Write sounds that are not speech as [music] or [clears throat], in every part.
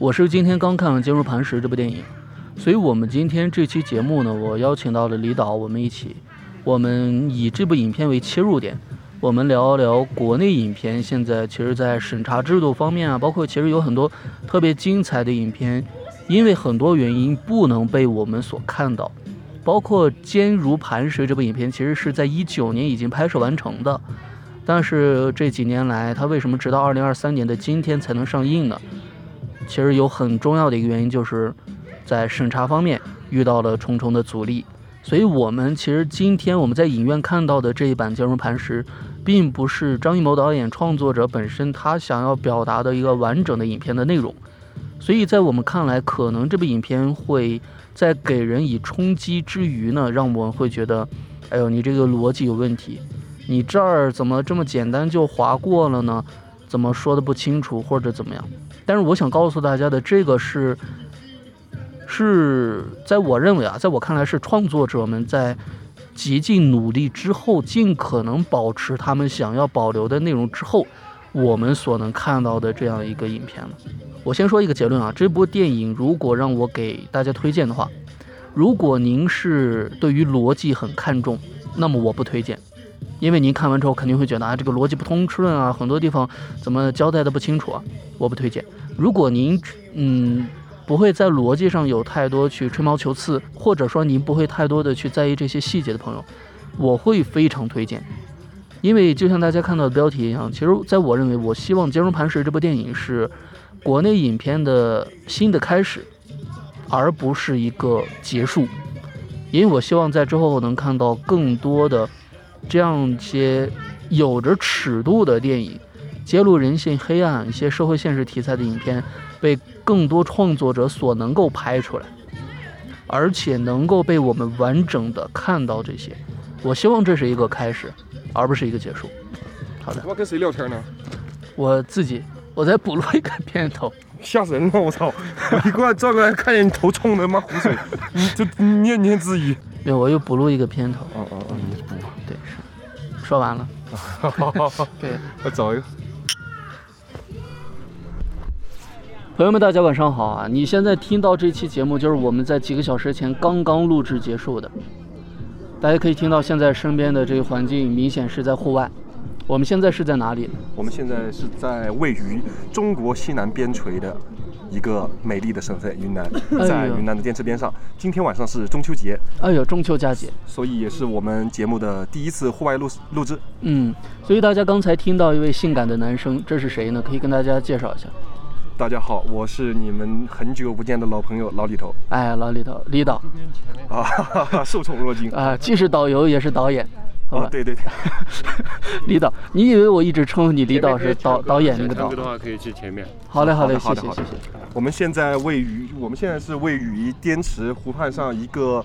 我是今天刚看完《坚如磐石》这部电影，所以我们今天这期节目呢，我邀请到了李导，我们一起，我们以这部影片为切入点，我们聊一聊国内影片现在其实在审查制度方面啊，包括其实有很多特别精彩的影片，因为很多原因不能被我们所看到，包括《坚如磐石》这部影片，其实是在一九年已经拍摄完成的，但是这几年来，它为什么直到二零二三年的今天才能上映呢？其实有很重要的一个原因，就是在审查方面遇到了重重的阻力。所以，我们其实今天我们在影院看到的这一版《坚如磐石》，并不是张艺谋导演创作者本身他想要表达的一个完整的影片的内容。所以在我们看来，可能这部影片会在给人以冲击之余呢，让我们会觉得，哎呦，你这个逻辑有问题，你这儿怎么这么简单就划过了呢？怎么说的不清楚，或者怎么样？但是我想告诉大家的，这个是，是在我认为啊，在我看来是创作者们在极尽努力之后，尽可能保持他们想要保留的内容之后，我们所能看到的这样一个影片了。我先说一个结论啊，这部电影如果让我给大家推荐的话，如果您是对于逻辑很看重，那么我不推荐。因为您看完之后肯定会觉得啊，这个逻辑不通顺啊，很多地方怎么交代的不清楚啊，我不推荐。如果您嗯不会在逻辑上有太多去吹毛求疵，或者说您不会太多的去在意这些细节的朋友，我会非常推荐。因为就像大家看到的标题一样，其实在我认为，我希望《坚如磐石》这部电影是国内影片的新的开始，而不是一个结束。因为我希望在之后能看到更多的。这样一些有着尺度的电影，揭露人性黑暗、一些社会现实题材的影片，被更多创作者所能够拍出来，而且能够被我们完整的看到这些。我希望这是一个开始，而不是一个结束。好的。我跟谁聊天呢？我自己，我在补录一个片头。吓人了！我操！[laughs] 你过来转过来，看见你头冲的妈湖水，你就念念自语。没有，我又补录一个片头。哦哦哦，你补。对，是。说完了。[laughs] 对，我找一个。朋友们，大家晚上好啊！你现在听到这期节目，就是我们在几个小时前刚刚录制结束的。大家可以听到，现在身边的这个环境明显是在户外。我们现在是在哪里？我们现在是在位于中国西南边陲的一个美丽的省份云南，在云南的滇池边上。今天晚上是中秋节，哎呦，中秋佳节，所以也是我们节目的第一次户外录录制。嗯，所以大家刚才听到一位性感的男生，这是谁呢？可以跟大家介绍一下。大家好，我是你们很久不见的老朋友老李头。哎，老李头，李导。啊，受宠若惊啊，既是导游也是导演。哦，对对对，[laughs] 李导，你以为我一直称呼你李导是导导演那个导？的话可以去前面。好嘞，好嘞，谢谢，谢谢。我们现在位于我们现在是位于滇池湖畔上一个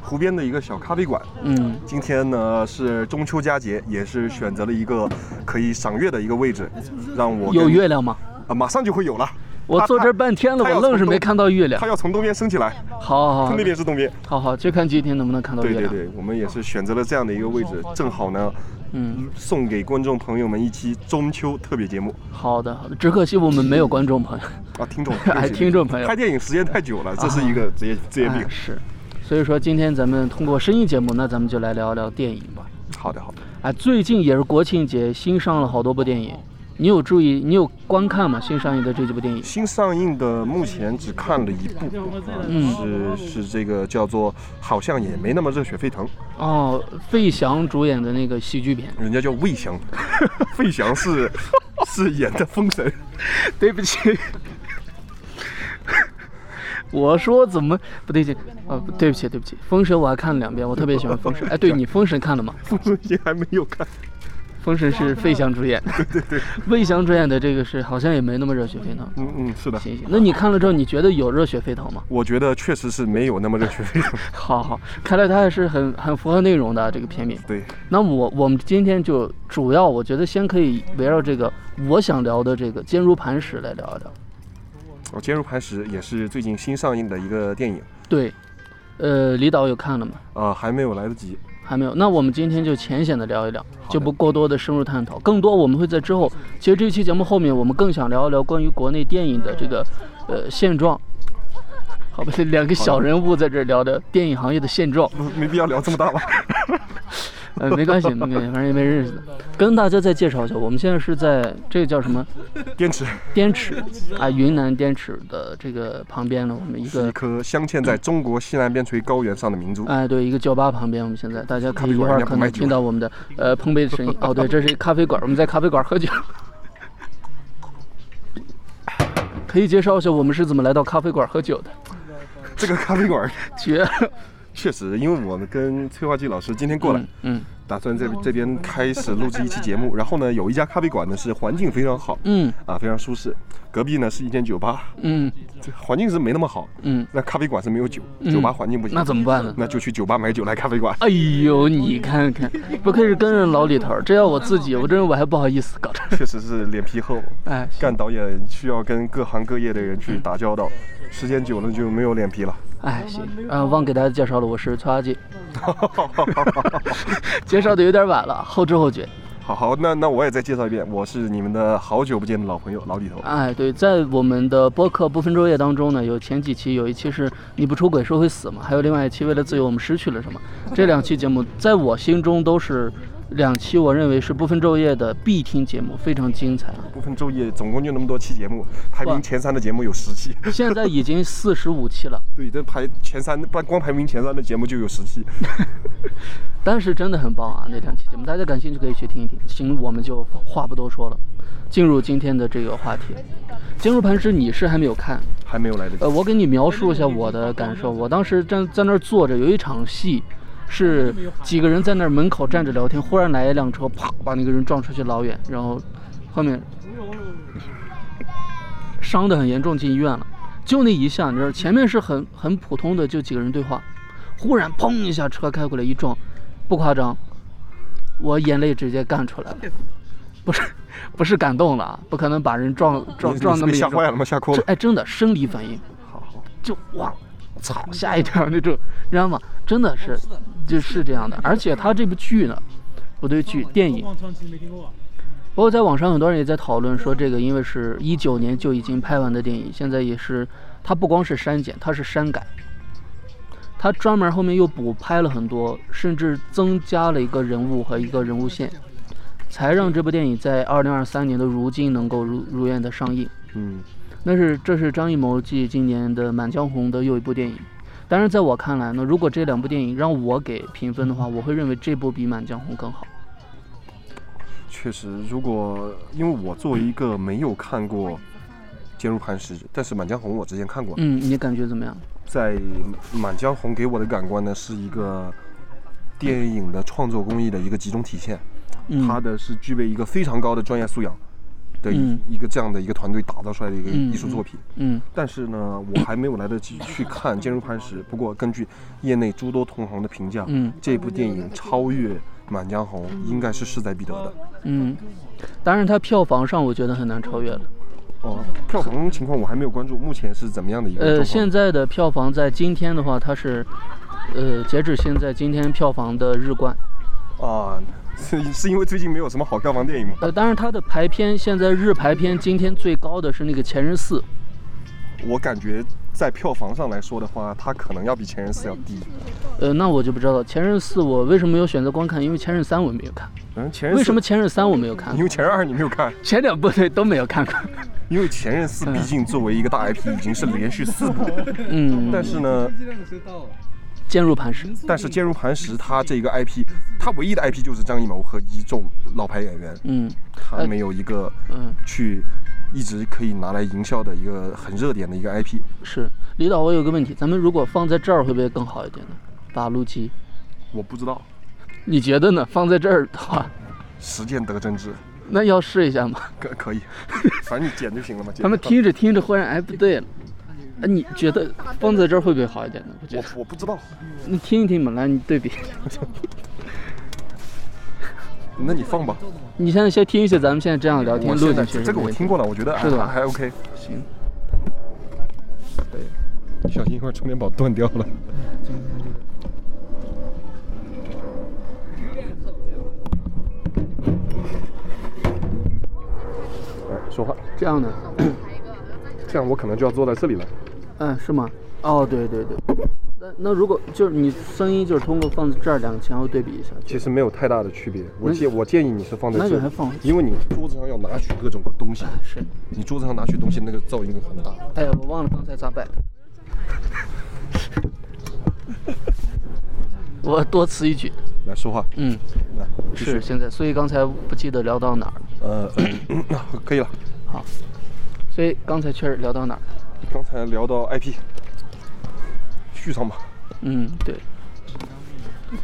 湖边的一个小咖啡馆。嗯，今天呢是中秋佳节，也是选择了一个可以赏月的一个位置，让我有月亮吗？啊，马上就会有了。我坐这半天了，我愣是没看到月亮。它要从东边升起来。好好好，那边是东边。好好，就看今天能不能看到月亮。对对对，我们也是选择了这样的一个位置，正好呢，嗯，送给观众朋友们一期中秋特别节目。好的好的，只可惜我们没有观众朋友啊，听众，[laughs] 哎，听众朋友。拍电影时间太久了，这是一个职业职业病。是，所以说今天咱们通过声音节目，那咱们就来聊聊电影吧。好的好的。哎，最近也是国庆节，新上了好多部电影。你有注意？你有观看吗？新上映的这几部电影？新上映的目前只看了一部，嗯，是是这个叫做好像也没那么热血沸腾哦，费翔主演的那个喜剧片，人家叫魏翔，[laughs] 费翔是是演的封神，[laughs] 对不起，[laughs] 我说怎么不对劲？哦，对不起对不起，封神我还看了两遍，我特别喜欢封神。哎，对你封神看了吗？封神也还没有看。封神是费翔主演，对对对，魏 [laughs] 翔主演的这个是好像也没那么热血沸腾。嗯嗯，是的。行行，那你看了之后，你觉得有热血沸腾吗？我觉得确实是没有那么热血沸腾。[laughs] 好好，看来他还是很很符合内容的这个片名。对。那我我们今天就主要，我觉得先可以围绕这个我想聊的这个《坚如磐石》来聊一聊。哦，《坚如磐石》也是最近新上映的一个电影。对。呃，李导有看了吗？啊，还没有来得及。还没有，那我们今天就浅显的聊一聊，就不过多的深入探讨。更多我们会在之后，其实这期节目后面我们更想聊一聊关于国内电影的这个呃现状。好吧，两个小人物在这聊的电影行业的现状，没必要聊这么大吧？[laughs] 呃，没关系，没关系，反正也没认识的。跟大家再介绍一下，我们现在是在这个叫什么？滇池。滇池啊，云南滇池的这个旁边呢，我们一个一颗镶嵌在中国西南边陲高原上的明珠。哎，对，一个酒吧旁边，我们现在大家可以一会儿可能听到我们的呃碰杯的声音。哦，对，这是咖啡馆，我们在咖啡馆喝酒。可以介绍一下我们是怎么来到咖啡馆喝酒的？这个咖啡馆绝。确实，因为我们跟催化剂老师今天过来，嗯，打算在这边开始录制一期节目。然后呢，有一家咖啡馆呢是环境非常好，嗯，啊，非常舒适。隔壁呢是一间酒吧，嗯，这环境是没那么好，嗯，那咖啡馆是没有酒，酒吧环境不行，那怎么办呢？那就去酒吧买酒来咖啡馆。哎呦，你看看，不愧是跟着老李头，这要我自己，我这我还不好意思搞这。确实是脸皮厚，哎，干导演需要跟各行各业的人去打交道，时间久了就没有脸皮了。哎，行，啊，忘给大家介绍了，我是崔阿季，[laughs] 介绍的有点晚了，后知后觉。好好，那那我也再介绍一遍，我是你们的好久不见的老朋友老李头。哎，对，在我们的播客不分昼夜当中呢，有前几期，有一期是你不出轨说会死嘛，还有另外一期为了自由我们失去了什么，这两期节目在我心中都是。两期我认为是不分昼夜的必听节目，非常精彩。不分昼夜总共就那么多期节目，排名前三的节目有十期，现在已经四十五期了。[laughs] 对，这排前三，不光排名前三的节目就有十期。[laughs] 但是真的很棒啊，那两期节目，大家感兴趣可以去听一听。行，我们就话不多说了，进入今天的这个话题。坚如磐石，你是还没有看？还没有来得及。呃，我给你描述一下我的感受。我当时站在那儿坐着，有一场戏。是几个人在那儿门口站着聊天，忽然来一辆车，啪把那个人撞出去老远，然后后面伤得很严重，进医院了。就那一下，你知道，前面是很很普通的，就几个人对话，忽然砰一下车开过来一撞，不夸张，我眼泪直接干出来了，不是不是感动了，不可能把人撞撞撞那么吓坏了吗？吓哭了？哎，真的生理反应，好好就哇。操，吓一跳那种，你知道吗？真的是，就是这样的。而且他这部剧呢，不对，剧电影。包括在网上很多人也在讨论说，这个因为是一九年就已经拍完的电影，现在也是，它不光是删减，它是删改。他专门后面又补拍了很多，甚至增加了一个人物和一个人物线，才让这部电影在二零二三年的如今能够如如愿的上映。嗯。那是这是张艺谋继今年的《满江红》的又一部电影，但是在我看来呢，如果这两部电影让我给评分的话，我会认为这部比《满江红》更好。确实，如果因为我作为一个没有看过《坚如磐石》，但是《满江红》我之前看过，嗯，你感觉怎么样？在《满江红》给我的感官呢，是一个电影的创作工艺的一个集中体现，它的是具备一个非常高的专业素养。的一一个这样的一个团队打造出来的一个艺术作品，嗯，但是呢，我还没有来得及去看《坚如磐石》。不过根据业内诸多同行的评价，嗯，这部电影超越《满江红》应该是势在必得的。嗯，当然它票房上我觉得很难超越了。哦，票房情况我还没有关注，目前是怎么样的一个？呃，现在的票房在今天的话，它是，呃，截止现在今天票房的日冠。啊。是 [laughs] 是因为最近没有什么好票房电影吗？呃，当然它的排片现在日排片今天最高的是那个《前任四》，我感觉在票房上来说的话，它可能要比《前任四》要低。呃，那我就不知道了。《前任四》我为什么没有选择观看？因为《前任三》我没有看。嗯，前任为什么《前任三》我没有看？因为《前任二》你没有看。前两部对都没有看过。因为《前任四》毕竟作为一个大 IP，已经是连续四部。嗯。但是呢。坚如磐石，但是坚如磐石，它这个 IP，它唯一的 IP 就是张艺谋和一众老牌演员，嗯，它没有一个嗯去一直可以拿来营销的一个很热点的一个 IP。是李导，我有个问题，咱们如果放在这儿会不会更好一点呢？八路机，我不知道，你觉得呢？放在这儿的话，实践得真知。那要试一下吗？可可以，反正你剪就行了嘛。[laughs] 他们听着听着，忽然哎不对了。哎，你觉得放在这儿会不会好一点呢？我觉得我不知道，你听一听嘛，来你对比。[laughs] 那你放吧。你现在先听一下咱们现在这样聊天录进去。这个我听过了，我觉得是的还 OK。行。对，小心一会儿充电宝断掉了。来 [laughs] 说话，这样的。[coughs] 这样我可能就要坐在这里了。嗯，是吗？哦，对对对。那那如果就是你声音就是通过放在这儿两个前后对比一下，其实没有太大的区别。我建我建议你是放在这，那就还放因为你桌子上要拿取各种东西，是你桌子上拿取东西那个噪音很大。哎呀，我忘了刚才咋摆。我多此一举。来说话。嗯，来，是现在，所以刚才不记得聊到哪儿了。呃，[coughs] 可以了。好，所以刚才确实聊到哪儿了？刚才聊到 IP，续上吧。嗯，对。[laughs]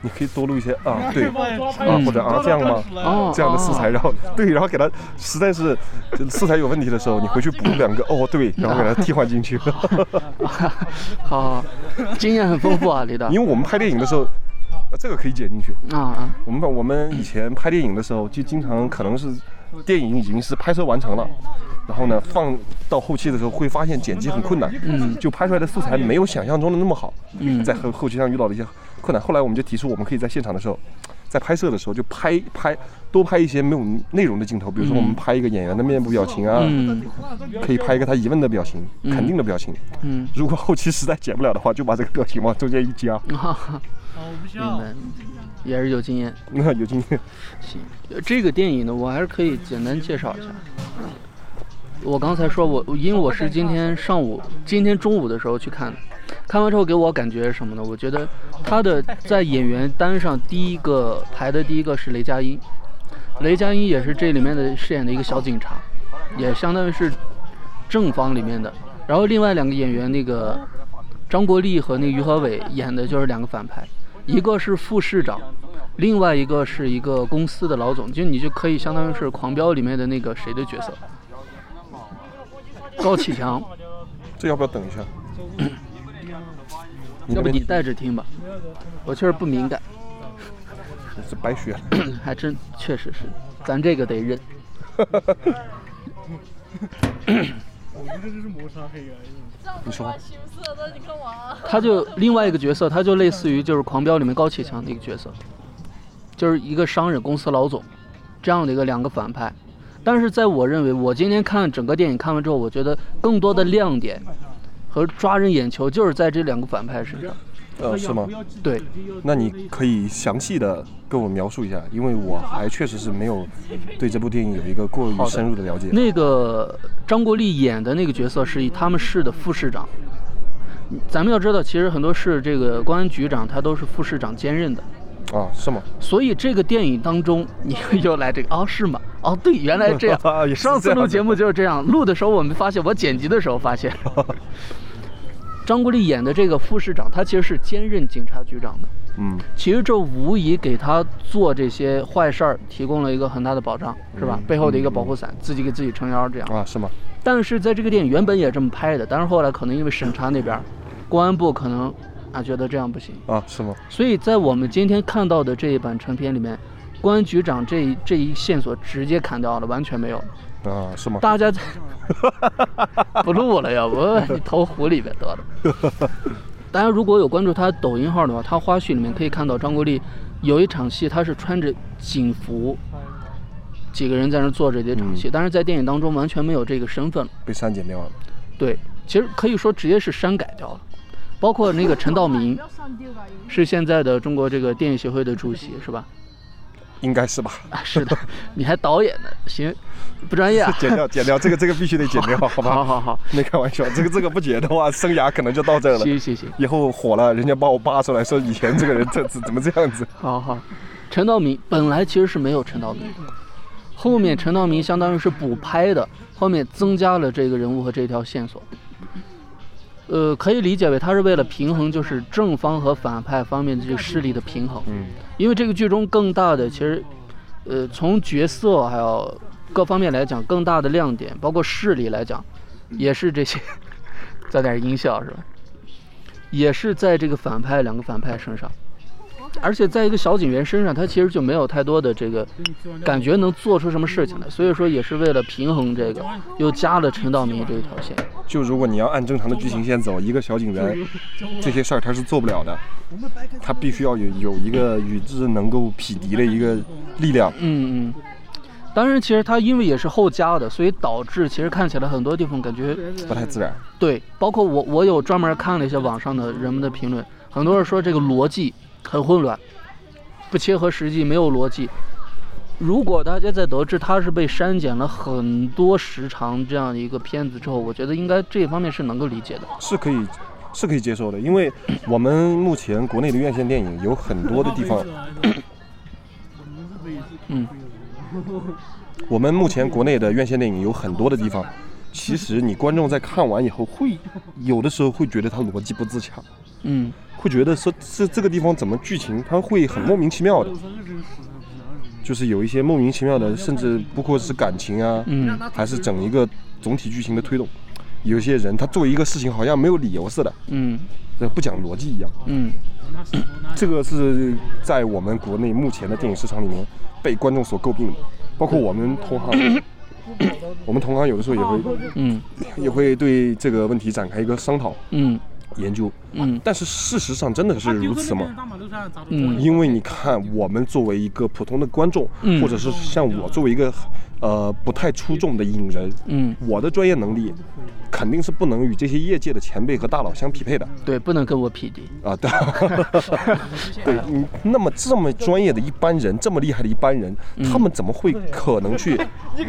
你可以多录一些啊，对，啊或者啊这样吗？哦，这样的素材，然后对，然后给它实在是就素材有问题的时候，你回去补两个哦对，然后给它替换进去。[laughs] 好好，经验很丰富啊，李导。[laughs] 因为我们拍电影的时候，呃这个可以剪进去。啊啊，我们把我们以前拍电影的时候，就经常可能是电影已经是拍摄完成了，然后呢放到后期的时候会发现剪辑很困难，嗯就拍出来的素材没有想象中的那么好，嗯。在后后期上遇到了一些困难。后来我们就提出，我们可以在现场的时候，在拍摄的时候就拍拍多拍一些没有内容的镜头，比如说我们拍一个演员的面部表情啊，嗯可以拍一个他疑问的表情、肯定的表情。嗯，如果后期实在剪不了的话，就把这个表情往中间一加，[laughs] 哈哈，明白，也是有经验。那有经验。行，呃这个电影呢，我还是可以简单介绍一下。我刚才说我，因为我是今天上午、今天中午的时候去看的，看完之后给我感觉什么呢？我觉得他的在演员单上第一个排的第一个是雷佳音，雷佳音也是这里面的饰演的一个小警察，也相当于是正方里面的。然后另外两个演员，那个张国立和那个于和伟演的就是两个反派，一个是副市长，另外一个是一个公司的老总，就你就可以相当于是《狂飙》里面的那个谁的角色，高启强。这要不要等一下？要不你带着听吧，我确实不敏感，是白学。还真确实是，咱这个得认。[laughs] 你说，青色的，你看我啊。他就另外一个角色，他就类似于就是《狂飙》里面高启强的一个角色，就是一个商人公司老总这样的一个两个反派。但是在我认为，我今天看整个电影看完之后，我觉得更多的亮点和抓人眼球就是在这两个反派身上。呃，是吗？对，那你可以详细的跟我描述一下，因为我还确实是没有对这部电影有一个过于深入的了解。那个张国立演的那个角色是以他们市的副市长。咱们要知道，其实很多市这个公安局长他都是副市长兼任的。啊，是吗？所以这个电影当中，你又来这个哦，是吗？哦，对，原来这样 [laughs] 上次录节目就是这样，录的时候我们发现，我剪辑的时候发现，[laughs] 张国立演的这个副市长，他其实是兼任警察局长的。嗯，其实这无疑给他做这些坏事儿提供了一个很大的保障，是吧？背后的一个保护伞，自己给自己撑腰这样。啊，是吗？但是在这个电影原本也这么拍的，但是后来可能因为审查那边，公安部可能啊觉得这样不行，啊，是吗？所以在我们今天看到的这一版成片里面，公安局长这一这一线索直接砍掉了，完全没有。啊，是吗？大家 [laughs] 不录了，呀，我你投湖里边得了。[laughs] 大家如果有关注他抖音号的话，他花絮里面可以看到张国立有一场戏，他是穿着警服，几个人在那坐着这场戏，但是在电影当中完全没有这个身份了。被删减掉了。对，其实可以说直接是删改掉了。包括那个陈道明，[laughs] 是现在的中国这个电影协会的主席，是吧？应该是吧？啊，是的，你还导演呢，行，不专业啊。[laughs] 剪掉，剪掉，这个这个必须得剪掉，好吧？好好好，没开玩笑，这个这个不剪的话，[laughs] 生涯可能就到这了。行行行，以后火了，人家把我扒出来说以前这个人这怎怎么这样子？[laughs] 好好。陈道明本来其实是没有陈道明的，后面陈道明相当于是补拍的，后面增加了这个人物和这条线索。呃，可以理解为他是为了平衡，就是正方和反派方面的这个势力的平衡。嗯，因为这个剧中更大的其实，呃，从角色还有各方面来讲，更大的亮点，包括势力来讲，也是这些，[laughs] 加点音效是吧？也是在这个反派两个反派身上，而且在一个小警员身上，他其实就没有太多的这个感觉能做出什么事情来，所以说也是为了平衡这个，又加了陈道明这一条线。就如果你要按正常的剧情线走，一个小警员这些事儿他是做不了的，他必须要有有一个与之能够匹敌的一个力量。嗯嗯，当然，其实他因为也是后加的，所以导致其实看起来很多地方感觉不太自然。对，包括我，我有专门看了一些网上的人们的评论，很多人说这个逻辑很混乱，不切合实际，没有逻辑。如果大家在得知它是被删减了很多时长这样一个片子之后，我觉得应该这一方面是能够理解的，是可以，是可以接受的，因为我们目前国内的院线电影有很多的地方，嗯，我们目前国内的院线电影有很多的地方，其实你观众在看完以后会有的时候会觉得它逻辑不自洽，嗯，会觉得说这这个地方怎么剧情它会很莫名其妙的。就是有一些莫名其妙的，甚至不过是感情啊，嗯，还是整一个总体剧情的推动。有些人他做一个事情好像没有理由似的，嗯，不讲逻辑一样，嗯，这个是在我们国内目前的电影市场里面被观众所诟病的，包括我们同行，[coughs] 我们同行有的时候也会，嗯，也会对这个问题展开一个商讨，嗯。研究，嗯，但是事实上真的是如此吗？嗯，因为你看，我们作为一个普通的观众，嗯，或者是像我作为一个，呃，不太出众的影人，嗯，我的专业能力肯定是不能与这些业界的前辈和大佬相匹配的。对，不能跟我匹敌啊！对，[laughs] 对，你那么这么专业的一般人，这么厉害的一般人，他们怎么会可能去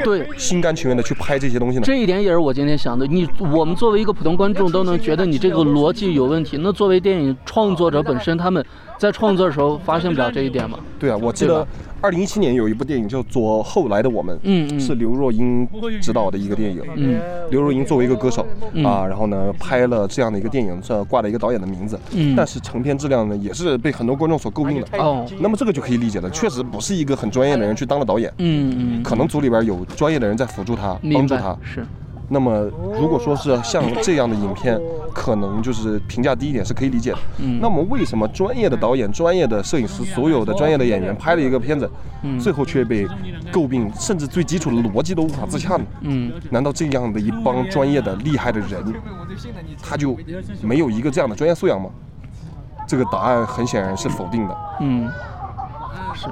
对心甘情愿的去拍这些东西呢？这一点也是我今天想的。你我们作为一个普通观众，都能觉得你这个逻辑有问题。那作为电影创作者本身，他们在创作的时候发现不了这一点吗？对啊，我记得二零一七年有一部电影叫做《后来的我们》，嗯是刘若英执导的一个电影。嗯，刘若英作为一个歌手啊，然后呢拍了这样的一个电影，这挂了一个导演的名字。嗯，但是成片质量呢，也是被很多观众所诟病的。哦，那么这个就可以理解了，确实不是一个很专业的人去当了导演。嗯嗯，可能组里边有专业的人在辅助他，帮助他。是。那么，如果说是像这样的影片，可能就是评价低一点是可以理解的。嗯。那么，为什么专业的导演、专业的摄影师、所有的专业的演员拍了一个片子，最后却被诟病，甚至最基础的逻辑都无法自洽呢？嗯。难道这样的一帮专业的厉害的人，他就没有一个这样的专业素养吗？这个答案很显然是否定的。嗯。是。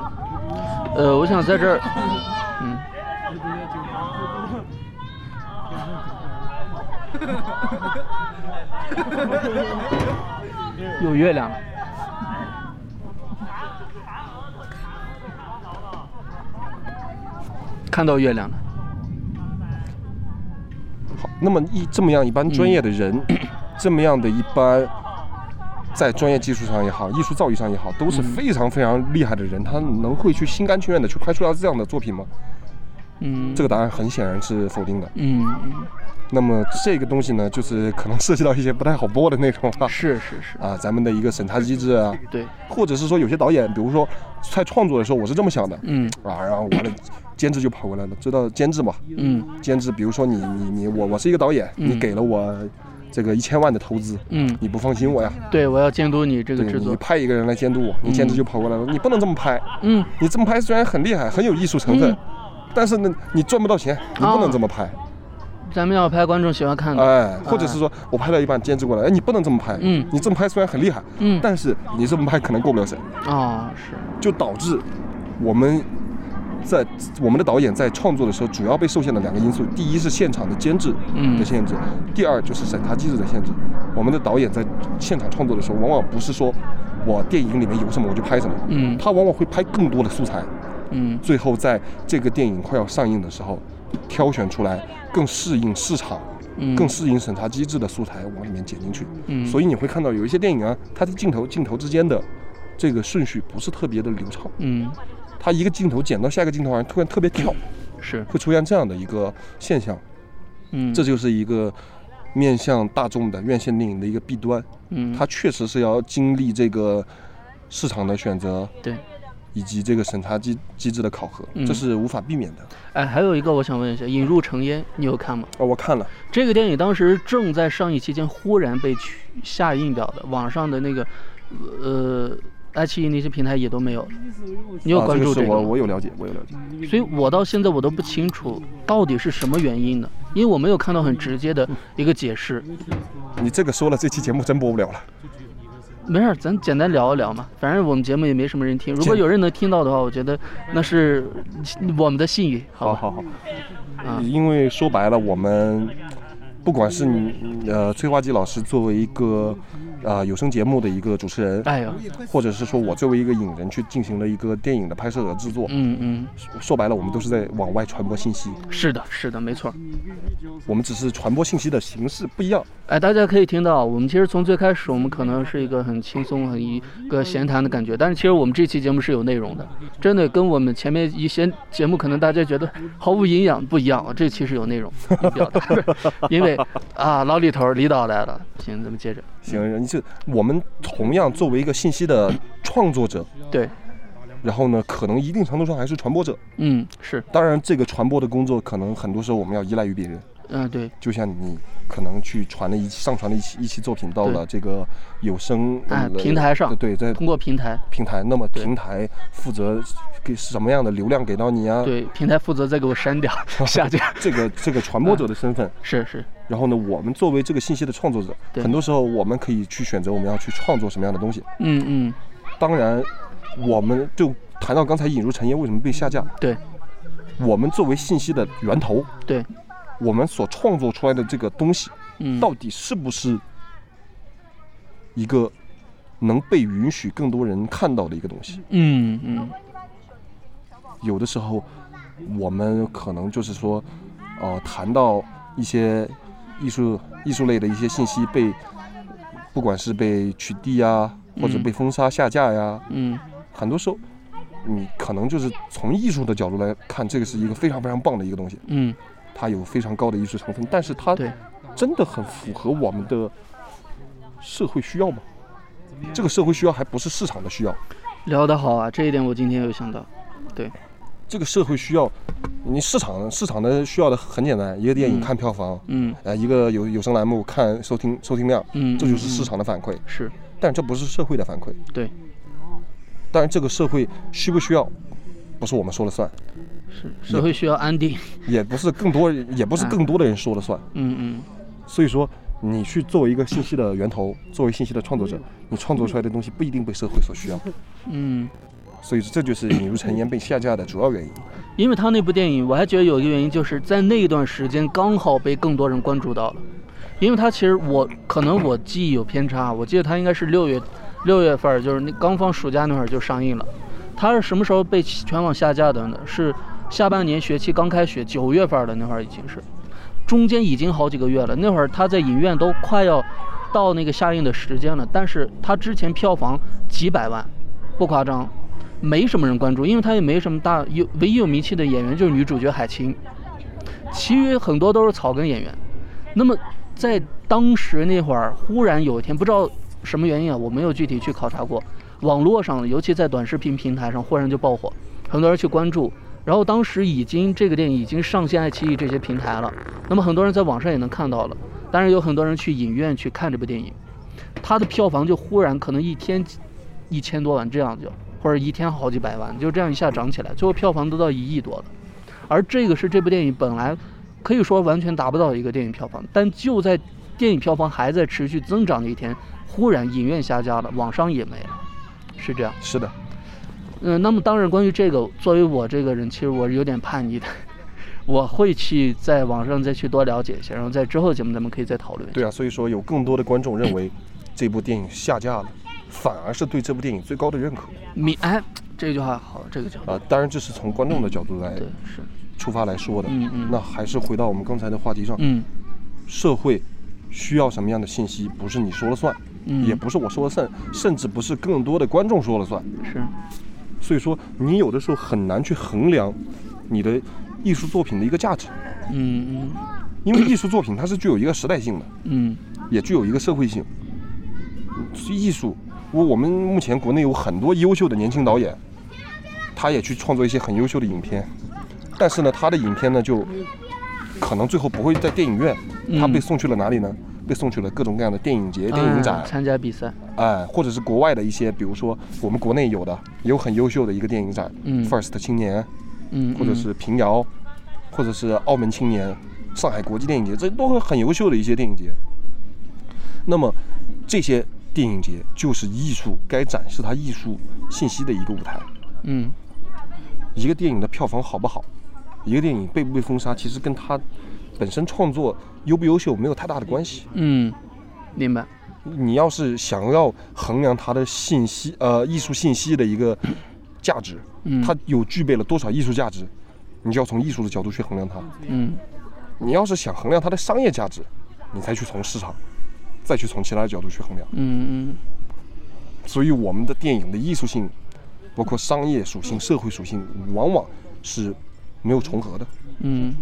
呃，我想在这儿，嗯。[laughs] 有月亮了，看到月亮了。好，那么一这么样一般专业的人，[clears throat] 这么样的一般，在专业技术上也好，艺术造诣上也好，都是非常非常厉害的人，他能会去心甘情愿的去拍出来这样的作品吗？嗯，这个答案很显然是否定的。嗯。那么这个东西呢，就是可能涉及到一些不太好播的内容 [laughs] 了。是是是。啊，咱们的一个审查机制啊，对，或者是说有些导演，比如说在创作的时候，我是这么想的，嗯。啊，然后完了，监制就跑过来了，知道监制嘛？嗯，监制，比如说你你你我我是一个导演，你给了我这个一千万的投资，嗯，你不放心我呀？对，我要监督你这个制作，你派一个人来监督我，你监制就跑过来了，你不能这么拍，嗯，你这么拍虽然很厉害，很有艺术成分，但是呢，你赚不到钱，你不能这么拍。咱们要拍观众喜欢看的，哎，或者是说我拍到一半监制过来，哎，你不能这么拍，嗯，你这么拍虽然很厉害，嗯，但是你这么拍可能过不了审，啊，是，就导致我们在我们的导演在创作的时候，主要被受限的两个因素，第一是现场的监制的限制，第二就是审查机制的限制。我们的导演在现场创作的时候，往往不是说我电影里面有什么我就拍什么，嗯，他往往会拍更多的素材，嗯，最后在这个电影快要上映的时候。挑选出来更适应市场、更适应审查机制的素材往里面剪进去。嗯，所以你会看到有一些电影啊，它的镜头镜头之间的这个顺序不是特别的流畅。嗯，它一个镜头剪到下一个镜头好像突然特别跳，是会出现这样的一个现象。嗯，这就是一个面向大众的院线电影的一个弊端。嗯，它确实是要经历这个市场的选择。对。以及这个审查机机制的考核，这是无法避免的。哎，还有一个我想问一下，《引入成烟》，你有看吗？哦，我看了。这个电影当时正在上映期间，忽然被取下映掉的，网上的那个，呃，爱奇艺那些平台也都没有。你有关注这个？我我有了解，我有了解。所以我到现在我都不清楚到底是什么原因呢？因为我没有看到很直接的一个解释。你这个说了，这期节目真播不了了。没事，咱简单聊一聊嘛，反正我们节目也没什么人听。如果有人能听到的话，我觉得那是我们的幸运。好好好，因为说白了，我们不管是你呃崔花季老师作为一个。啊，有声节目的一个主持人，哎呀，或者是说我作为一个影人去进行了一个电影的拍摄和制作，嗯嗯，说白了，我们都是在往外传播信息。是的，是的，没错。我们只是传播信息的形式不一样。哎，大家可以听到，我们其实从最开始，我们可能是一个很轻松、很一个闲谈的感觉，但是其实我们这期节目是有内容的，真的跟我们前面一些节目可能大家觉得毫无营养不一样啊，这期是有内容表达，[laughs] 因为啊，老李头李导来了，行，咱们接着。行，你就我们同样作为一个信息的创作者，对，然后呢，可能一定程度上还是传播者，嗯，是。当然，这个传播的工作可能很多时候我们要依赖于别人，嗯，对。就像你可能去传了一上传了一期一期作品到了这个有声平台上，对，在通过平台平台，那么平台负责给什么样的流量给到你啊？对，平台负责再给我删掉下架。这个这个传播者的身份是是。然后呢，我们作为这个信息的创作者，很多时候我们可以去选择我们要去创作什么样的东西。嗯嗯。当然，我们就谈到刚才引入陈烟为什么被下架。对。我们作为信息的源头，对，我们所创作出来的这个东西，嗯，到底是不是一个能被允许更多人看到的一个东西？嗯嗯。有的时候，我们可能就是说，呃，谈到一些。艺术艺术类的一些信息被，不管是被取缔呀，或者被封杀下架呀，嗯，很多时候，你可能就是从艺术的角度来看，这个是一个非常非常棒的一个东西，嗯，它有非常高的艺术成分，但是它真的很符合我们的社会需要吗？这个社会需要还不是市场的需要。聊得好啊，这一点我今天有想到，对。这个社会需要，你市场市场的需要的很简单，一个电影看票房，嗯，呃，一个有有声栏目看收听收听量，嗯，这就是市场的反馈，是，但这不是社会的反馈，对，但是这个社会需不需要，不是我们说了算，是。社会需要安定，也不是更多也不是更多的人说了算，嗯嗯，所以说你去作为一个信息的源头，作为信息的创作者，你创作出来的东西不一定被社会所需要，嗯。所以这就是引入尘烟被下架的主要原因。因为他那部电影，我还觉得有一个原因，就是在那一段时间刚好被更多人关注到了。因为他其实我可能我记忆有偏差，我记得他应该是六月六月份，就是那刚放暑假那会儿就上映了。他是什么时候被全网下架的呢？是下半年学期刚开学九月份的那会儿已经是，中间已经好几个月了。那会儿他在影院都快要到那个下映的时间了，但是他之前票房几百万，不夸张。没什么人关注，因为他也没什么大有，唯一有名气的演员就是女主角海清，其余很多都是草根演员。那么在当时那会儿，忽然有一天，不知道什么原因啊，我没有具体去考察过，网络上，尤其在短视频平台上，忽然就爆火，很多人去关注。然后当时已经这个电影已经上线爱奇艺这些平台了，那么很多人在网上也能看到了，当然有很多人去影院去看这部电影，它的票房就忽然可能一天一千多万这样就。或者一天好几百万，就这样一下涨起来，最后票房都到一亿多了。而这个是这部电影本来可以说完全达不到一个电影票房，但就在电影票房还在持续增长的一天，忽然影院下架了，网上也没了，是这样。是的。嗯，那么当然，关于这个，作为我这个人，其实我是有点叛逆的，[laughs] 我会去在网上再去多了解一下，然后在之后节目咱们可以再讨论。对啊，所以说有更多的观众认为这部电影下架了。反而是对这部电影最高的认可。你哎，这句话好，这个角度啊，当然这是从观众的角度来对是出发来说的。嗯嗯。那还是回到我们刚才的话题上。嗯。社会需要什么样的信息，不是你说了算，也不是我说了算，甚至不是更多的观众说了算。是。所以说，你有的时候很难去衡量你的艺术作品的一个价值。嗯嗯。因为艺术作品它是具有一个时代性的。嗯。也具有一个社会性。艺术。我我们目前国内有很多优秀的年轻导演，他也去创作一些很优秀的影片，但是呢，他的影片呢就可能最后不会在电影院，他被送去了哪里呢？被送去了各种各样的电影节、电影展参加比赛，哎，或者是国外的一些，比如说我们国内有的有很优秀的一个电影展，First 青年，嗯，或者是平遥，或者是澳门青年、上海国际电影节，这都是很优秀的一些电影节。那么这些。电影节就是艺术该展示它艺术信息的一个舞台。嗯，一个电影的票房好不好，一个电影被不被封杀，其实跟它本身创作优不优秀没有太大的关系。嗯，明白。你要是想要衡量它的信息，呃，艺术信息的一个价值，嗯它有具备了多少艺术价值，你就要从艺术的角度去衡量它。嗯你要是想衡量它的商业价值，你才去从市场，再去从其他的角度去衡量。嗯嗯所以我们的电影的艺术性，包括商业属性、社会属性，往往是没有重合的。嗯。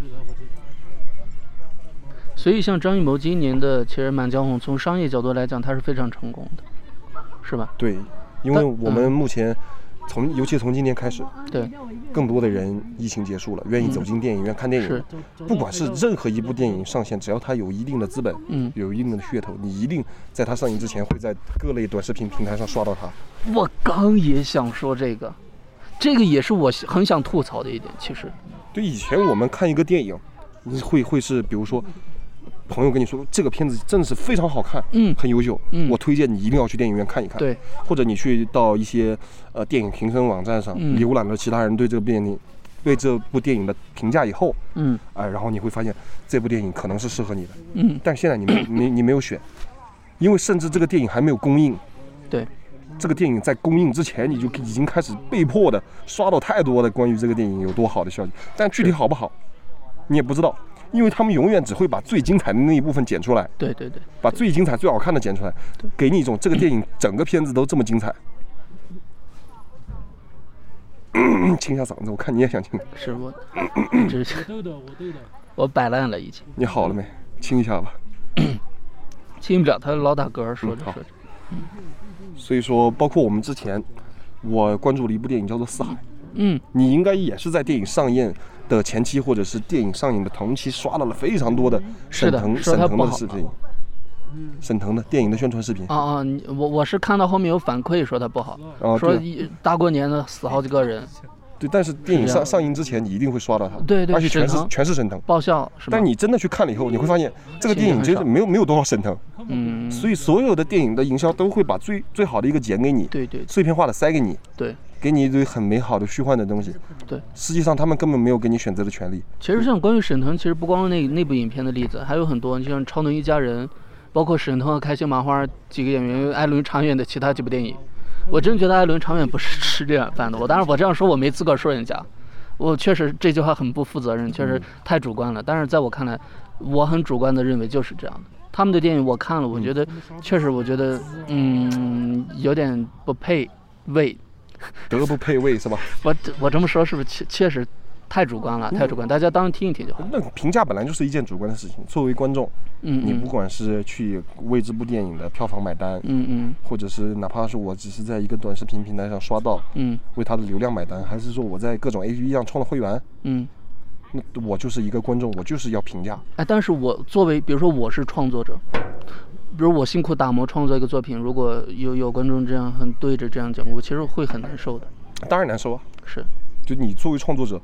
所以像张艺谋今年的其实《满江红》，从商业角度来讲，它是非常成功的，是吧？对，因为我们目前从，尤其从今天开始，对，更多的人疫情结束了，愿意走进电影院看电影。是，不管是任何一部电影上线，只要它有一定的资本，嗯有一定的噱头，你一定在它上映之前会在各类短视频平台上刷到它。我刚也想说这个，这个也是我很想吐槽的一点。其实，对，以前我们看一个电影，你会会是比如说，朋友跟你说这个片子真的是非常好看，嗯。很优秀，嗯。我推荐你一定要去电影院看一看。对，或者你去到一些呃电影评分网站上、嗯。浏览了其他人对这个电影对这部电影的评价以后，嗯。哎、然后你会发现这部电影可能是适合你的，嗯，但是现在你没 [coughs] 你你没有选，因为甚至这个电影还没有公映，对，这个电影在公映之前你就已经开始被迫的刷到太多的关于这个电影有多好的消息，但具体好不好，你也不知道，因为他们永远只会把最精彩的那一部分剪出来，对对对，把最精彩、最好看的剪出来，给你一种这个电影整个片子都这么精彩。[coughs] 清一下嗓子，我看你也想清。是我，只是对的，我的。我摆烂了已经，你好了没？清一下吧。[coughs] 清不了，他老打嗝说着说着，所以说，包括我们之前，我关注了一部电影叫做《四海》，嗯你应该也是在电影上映的前期，或者是电影上映的同期，刷到了非常多的沈腾沈腾的视频，沈腾的电影的宣传视频。啊啊，我我是看到后面有反馈说他不好，啊，说一大过年的死好几个人，对，但是电影上上映之前，你一定会刷到他，对对而且全是全是沈腾。爆笑是吧？但你真的去看了以后，你会发现这个电影真的没有没有多少沈腾，嗯，所以所有的电影的营销都会把最最好的一个剪给你，对对。碎片化的塞给你，对，给你一堆很美好的虚幻的东西。对，实际上他们根本没有给你选择的权利。其实像关于沈腾，其实不光那那部影片的例子，还有很多，你像《超能一家人》，包括沈腾和开心麻花几个演员，艾伦长远的其他几部电影，我真觉得艾伦长远不是吃这碗饭的。我当然我这样说，我没资格说人家，我确实这句话很不负责任，确实太主观了。但是在我看来，我很主观的认为就是这样的。他们的电影我看了，我觉得确实，我觉得嗯有点不配位。[laughs] 德不配位是吧？我我这么说是不是确确实太主观了？太主观，大家当听一听就好。那评价本来就是一件主观的事情。作为观众，嗯嗯你不管是去为这部电影的票房买单，嗯嗯或者是哪怕是我只是在一个短视频平台上刷到，嗯为它的流量买单，还是说我在各种 A P P 上充了会员，嗯。那我就是一个观众，我就是要评价。哎，但是我作为，比如说我是创作者，比如我辛苦打磨创作一个作品，如果有有观众这样很对着这样讲，我其实会很难受的。当然难受啊，是，就你作为创作者，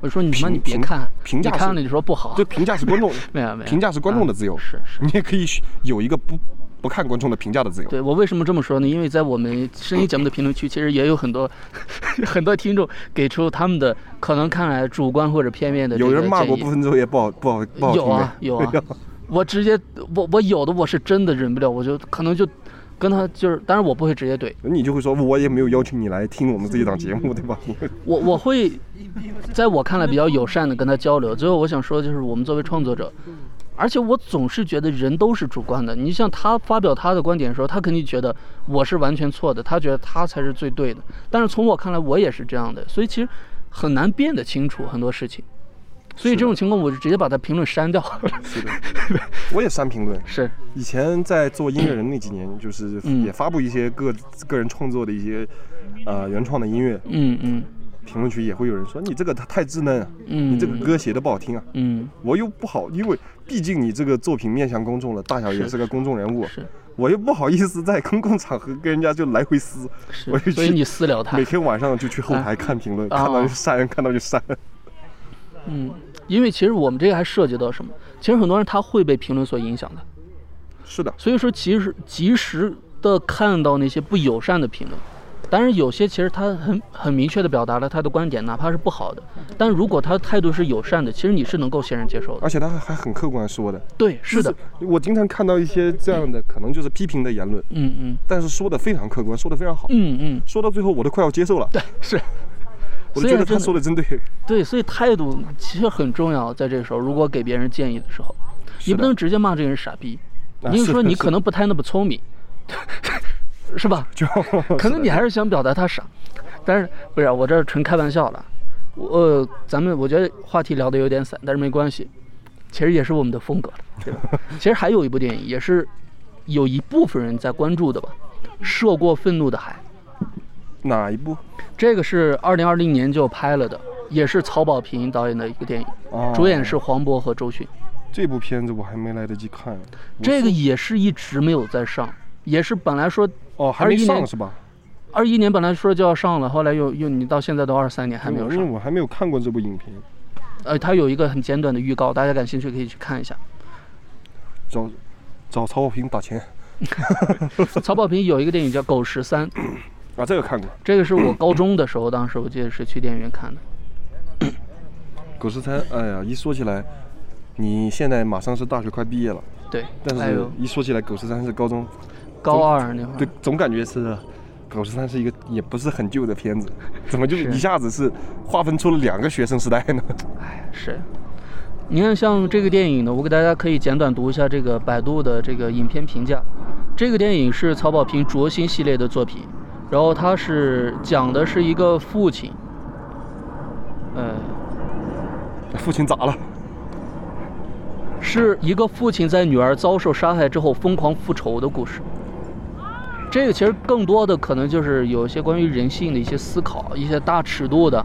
我说你他妈你别看，评价你看了你说不好，对评价是观众，[laughs] 没有没有，评价是观众的自由，啊是是。你也可以有一个不不看观众的评价的自由。对我为什么这么说呢？因为在我们声音节目的评论区，其实也有很多 [laughs] 很多听众给出他们的可能看来主观或者片面的有人骂过不分昼夜不好不好不好听有啊的，有啊，[laughs] 我直接我我有的我是真的忍不了，我就可能就跟他就是，当然我不会直接怼，你就会说，我也没有邀请你来听我们这一档节目，对吧？我我会在我看来比较友善的跟他交流。最后我想说，就是我们作为创作者，而且我总是觉得人都是主观的。你像他发表他的观点的时候，他肯定觉得我是完全错的，他觉得他才是最对的。但是从我看来，我也是这样的，所以其实很难辨得清楚很多事情。所以这种情况，我就直接把他评论删掉。是的，[laughs] 我也删评论。是，以前在做音乐人那几年，就是嗯。也发布一些个个人创作的一些呃原创的音乐，嗯嗯。评论区也会有人说你这个太稚嫩啊，嗯，你这个歌写的不好听啊。嗯。我又不好，因为毕竟你这个作品面向公众了，大小也是是个公众人物，是。我又不好意思在公共场合跟人家就来回撕，是我就，去所以你私聊他每，天晚上就去后台看评论，啊看到就删，看到就删。嗯，因为其实我们这个还涉及到什么？其实很多人他会被评论所影响的。是的，所以说，其实及时的看到那些不友善的评论。当然，有些其实他很很明确的表达了他的观点，哪怕是不好的，但如果他的态度是友善的，其实你是能够欣然接受的。而且他还还很客观说的。对，是的。我经常看到一些这样的，可能就是批评的言论。嗯嗯。但是说的非常客观，说的非常好。嗯嗯。说到最后，我都快要接受了。对，是。我觉得他说的真对。对，所以态度其实很重要。在这个时候，如果给别人建议的时候，你不能直接骂这个人傻逼，你就说你可能不太那么聪明。[laughs] 是吧？就可能你还是想表达他傻，但是不是？我这纯开玩笑了。我咱们我觉得话题聊得有点散，但是没关系，其实也是我们的风格对吧？[laughs] 其实还有一部电影也是有一部分人在关注的吧，《涉过愤怒的海》。哪一部？这个是二零二零年就拍了的，也是曹保平导演的一个电影，主演是黄渤和周迅。这部片子我还没来得及看。这个也是一直没有在上，也是本来说。哦，还没上是吧？二一年本来说就要上了，后来又又你到现在都二三年还没有上。因为我还没有看过这部影片。呃，它有一个很简短的预告，大家感兴趣可以去看一下。找找曹保平打钱。[laughs] 曹保平有一个电影叫《狗十三》。啊，这个看过。这个是我高中的时候，当时我记得是去电影院看的。狗十三，哎呀，一说起来，你现在马上是大学快毕业了。对。但是一说起来，狗十三是高中。高二那会儿，对，总感觉是《狗十三》是一个也不是很旧的片子，[laughs] 怎么就一下子是划分出了两个学生时代呢？[laughs] 哎，是。你看，像这个电影呢，我给大家可以简短读一下这个百度的这个影片评价。这个电影是曹保平《卓心》系列的作品，然后他是讲的是一个父亲，嗯，父亲咋了？是一个父亲在女儿遭受杀害之后疯狂复仇的故事。这个其实更多的可能就是有一些关于人性的一些思考，一些大尺度的，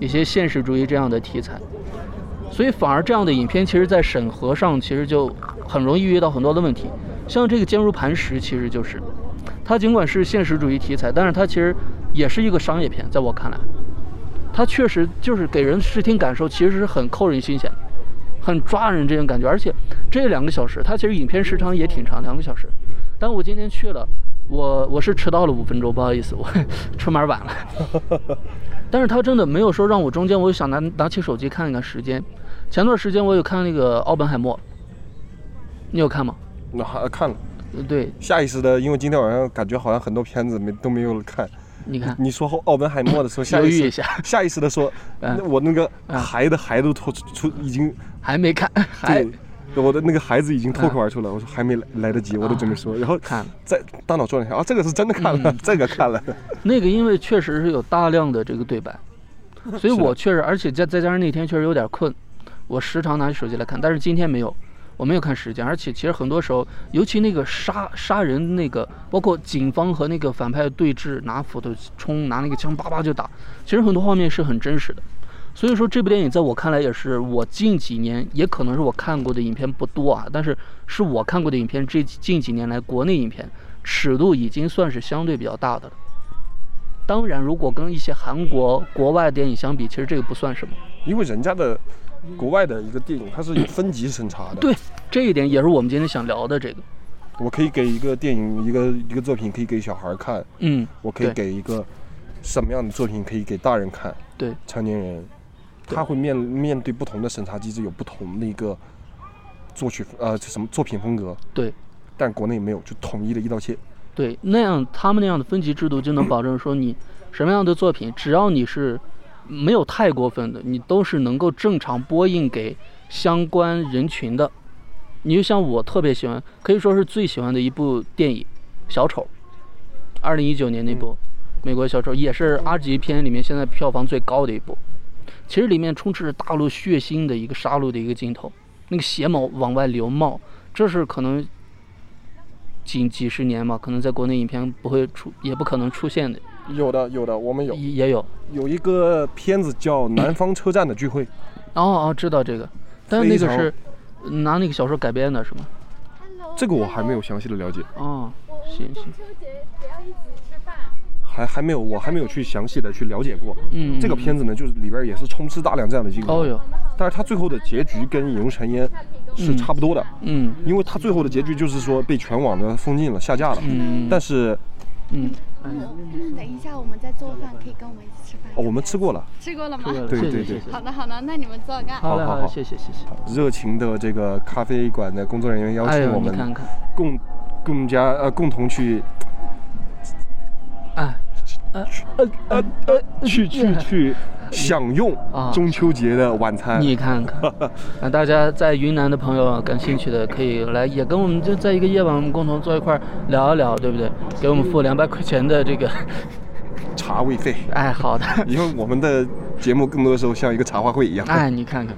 一些现实主义这样的题材，所以反而这样的影片，其实在审核上其实就很容易遇到很多的问题。像这个《坚如磐石》，其实就是它尽管是现实主义题材，但是它其实也是一个商业片，在我看来，它确实就是给人视听感受其实是很扣人心弦，很抓人这种感觉。而且这两个小时，它其实影片时长也挺长，两个小时。但我今天去了。我我是迟到了五分钟，不好意思，我 [laughs] 出门晚了。[laughs] 但是他真的没有说让我中间，我就想拿拿起手机看一看时间。前段时间我有看那个《奥本海默》，你有看吗？那还看了。对。下意识的，因为今天晚上感觉好像很多片子没都没有看。你看。你说奥本海默的时候，[laughs] 犹豫一下，下意识的说，[laughs] 我那个孩的孩都脱出已经 [laughs] 还没看，还。我的那个孩子已经脱口而出了，我说还没来来得及，我都准备说，然后看。在大脑转了一下，啊，这个是真的看了，这个看了。那个因为确实是有大量的这个对白，所以我确实，而且再再加上那天确实有点困，我时常拿起手机来看，但是今天没有，我没有看时间，而且其实很多时候，尤其那个杀杀人那个，包括警方和那个反派对峙，拿斧头冲，拿那个枪叭叭就打，其实很多画面是很真实的。所以说这部电影在我看来也是我近几年，也可能是我看过的影片不多啊，但是是我看过的影片，这近几年来国内影片尺度已经算是相对比较大的了。当然，如果跟一些韩国国外电影相比，其实这个不算什么，因为人家的国外的一个电影它是有分级审查的。对，这一点也是我们今天想聊的这个。我可以给一个电影一个一个作品可以给小孩看，嗯，我可以给一个什么样的作品可以给大人看，对，成年人。他会面面对不同的审查机制，有不同的一个作曲呃什么作品风格。对，但国内没有，就统一的一刀切。对，那样他们那样的分级制度就能保证说你什么样的作品，只要你是没有太过分的，你都是能够正常播映给相关人群的。你就像我特别喜欢，可以说是最喜欢的一部电影《小丑》，二零一九年那部美国小丑，也是阿级片里面现在票房最高的一部。其实里面充斥着大陆血腥的一个杀戮的一个镜头，那个血毛往外流冒，这是可能近几十年嘛，可能在国内影片不会出，也不可能出现的。有的，有的，我们有也有有一个片子叫《南方车站的聚会》。哦哦，知道这个，但是那个是拿那个小说改编的，是吗？这个我还没有详细的了解。哦，行行。还还没有，我还没有去详细的去了解过。嗯，这个片子呢，就是里边也是充斥大量这样的镜头。哦哟，但是它最后的结局跟《影入尘烟》是差不多的。嗯，因为它最后的结局就是说被全网的封禁了、下架了。嗯，但是，嗯，等一下我们在做饭，可以跟我们一起吃饭。哦，我们吃过了。吃过了吗？对对对。好的好的，那你们做干。好好好嘞，谢谢谢谢。热情的这个咖啡馆的工作人员邀请我们共更加呃共同去。哎，呃呃呃呃，去去去享用中秋节的晚餐。你看看，那大家在云南的朋友感兴趣的，可以来也跟我们就在一个夜晚，我们共同坐一块聊一聊，对不对？给我们付两百块钱的这个茶位费。哎，好的。因为我们的节目更多的时候像一个茶话会一样。哎，你看看，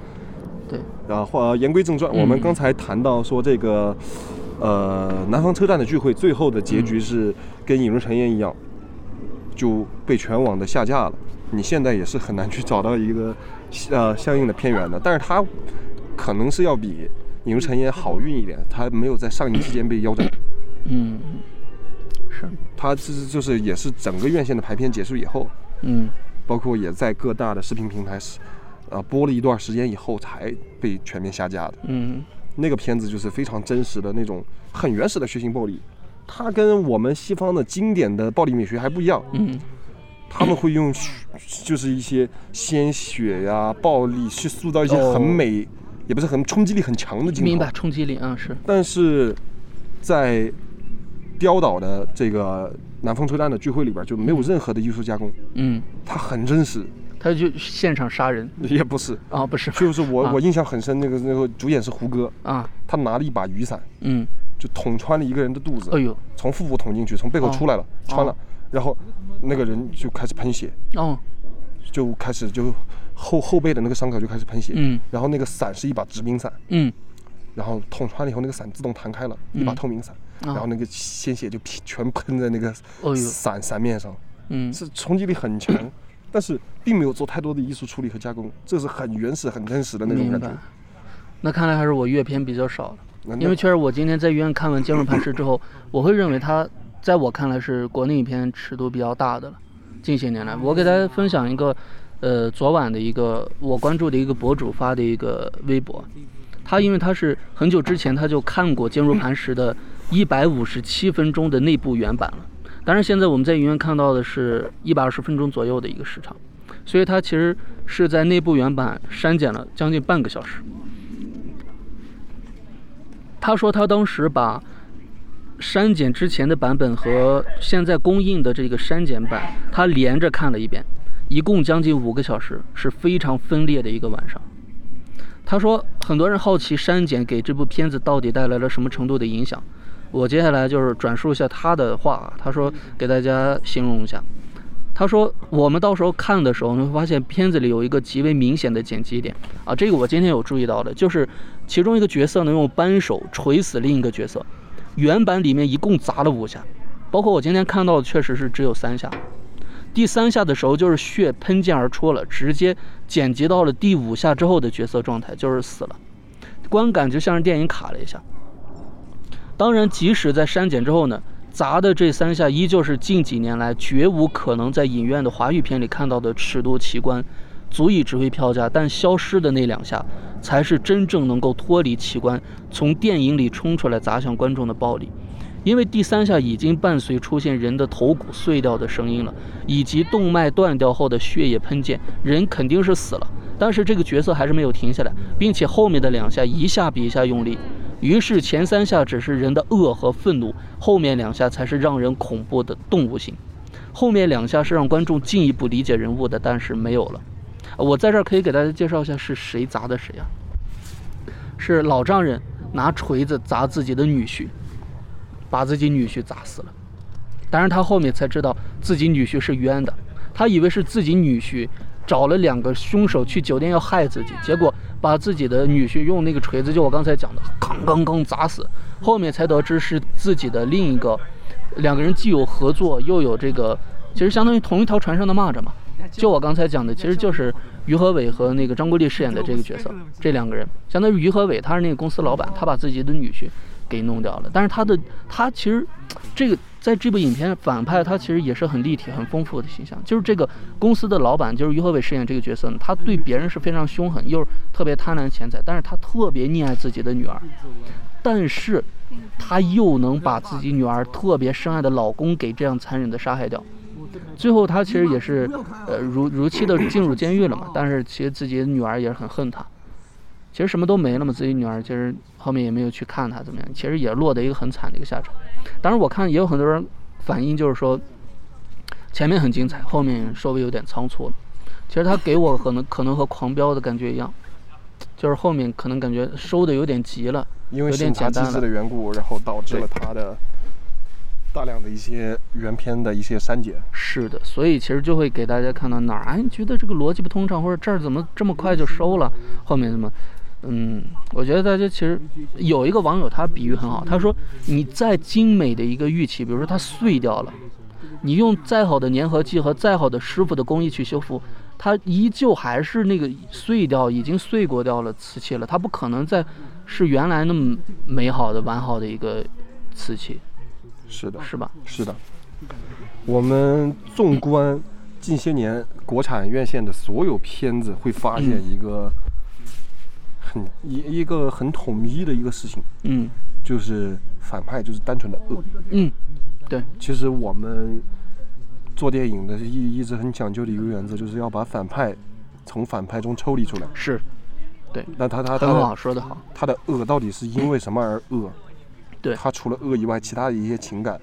对。然后言归正传，我们刚才谈到说这个，呃，南方车站的聚会最后的结局是跟《引入尘烟》一样。就被全网的下架了，你现在也是很难去找到一个呃相应的片源的，但是它可能是要比《影入尘烟》好运一点，它没有在上映期间被腰斩。嗯，是。它是就是也是整个院线的排片结束以后，嗯，包括也在各大的视频平台是呃播了一段时间以后才被全面下架的。嗯，那个片子就是非常真实的那种很原始的血腥暴力。它跟我们西方的经典的暴力美学还不一样，嗯，他们会用就是一些鲜血呀、暴力去塑造一些很美，也不是很冲击力很强的镜头。明白，冲击力啊是。但是在雕岛的这个南方车站的聚会里边就没有任何的艺术加工，嗯，它很真实。他就现场杀人？也不是。啊，不是，就是我我印象很深，那个那个主演是胡歌。啊，他拿了一把雨伞，嗯。就捅穿了一个人的肚子，哎呦，从腹部捅进去，从背后出来了，穿了，然后那个人就开始喷血，哦，就开始就后后背的那个伤口就开始喷血，嗯，然后那个伞是一把直柄伞，嗯，然后捅穿了以后，那个伞自动弹开了，一把透明伞，然后那个鲜血就全喷在那个伞伞面上，嗯，是冲击力很强，[coughs] 但是并没有做太多的艺术处理和加工，这是很原始、很真实的那种感觉。那看来还是我阅片比较少了。因为确实，我今天在医院看完《坚如磐石》之后，[laughs] 我会认为它在我看来是国内影片尺度比较大的了。近些年来，我给大家分享一个，呃，昨晚的一个我关注的一个博主发的一个微博，他因为他是很久之前他就看过《坚如磐石》的 [laughs] 一百五十七分钟的内部原版了，当然现在我们在影院看到的是一百二十分钟左右的一个时长，所以他其实是在内部原版删减了将近半个小时。他说他当时把删减之前的版本和现在公映的这个删减版，他连着看了一遍，一共将近五个小时，是非常分裂的一个晚上。他说很多人好奇删减给这部片子到底带来了什么程度的影响，我接下来就是转述一下他的话。他说给大家形容一下，他说我们到时候看的时候，你会发现片子里有一个极为明显的剪辑点啊，这个我今天有注意到的，就是。其中一个角色能用扳手锤死另一个角色，原版里面一共砸了五下，包括我今天看到的确实是只有三下。第三下的时候就是血喷溅而出了，直接剪辑到了第五下之后的角色状态就是死了，观感就像是电影卡了一下。当然，即使在删减之后呢，砸的这三下依旧是近几年来绝无可能在影院的华语片里看到的尺度奇观。足以值回票价，但消失的那两下，才是真正能够脱离奇观，从电影里冲出来砸向观众的暴力。因为第三下已经伴随出现人的头骨碎掉的声音了，以及动脉断掉后的血液喷溅，人肯定是死了。但是这个角色还是没有停下来，并且后面的两下一下比一下用力。于是前三下只是人的恶和愤怒，后面两下才是让人恐怖的动物性。后面两下是让观众进一步理解人物的，但是没有了。我在这儿可以给大家介绍一下是谁砸的谁啊？是老丈人拿锤子砸自己的女婿，把自己女婿砸死了。当然他后面才知道自己女婿是冤的，他以为是自己女婿找了两个凶手去酒店要害自己，结果把自己的女婿用那个锤子，就我刚才讲的，吭吭吭砸死。后面才得知是自己的另一个，两个人既有合作又有这个，其实相当于同一条船上的蚂蚱嘛。就我刚才讲的，其实就是于和伟和那个张国立饰演的这个角色，这两个人相当于于和伟，他是那个公司老板，他把自己的女婿给弄掉了。但是他的他其实这个在这部影片反派他其实也是很立体、很丰富的形象。就是这个公司的老板，就是于和伟饰演这个角色呢，他对别人是非常凶狠，又是特别贪婪钱财，但是他特别溺爱自己的女儿，但是他又能把自己女儿特别深爱的老公给这样残忍的杀害掉。最后他其实也是呃如如期的进入监狱了嘛，但是其实自己的女儿也是很恨他。其实什么都没了嘛，自己女儿其实后面也没有去看他怎么样，其实也落得一个很惨的一个下场。当然我看也有很多人反映，就是说前面很精彩，后面稍微有点仓促了。其实他给我可能可能和狂飙的感觉一样，就是后面可能感觉收的有点急了，因为有点简单了。机制的缘故，然后导致了他的大量的一些原片的一些删减。是的，所以其实就会给大家看到哪儿，哎，你觉得这个逻辑不通畅，或者这儿怎么这么快就收了，后面怎么？嗯，我觉得大家其实有一个网友他比喻很好，他说你再精美的一个玉器，比如说它碎掉了，你用再好的粘合剂和再好的师傅的工艺去修复，它依旧还是那个碎掉、已经碎过掉了瓷器了，它不可能再是原来那么美好的、完好的一个瓷器。是的，是吧？是的。我们纵观近些年国产院线的所有片子，会发现一个。很一一个很统一的一个事情，嗯，就是反派就是单纯的恶，嗯，对。其实我们做电影的一一直很讲究的一个原则，就是要把反派从反派中抽离出来。是，对。那他他很好说的好，他的恶到底是因为什么而恶？对。他除了恶以外，其他的一些情感。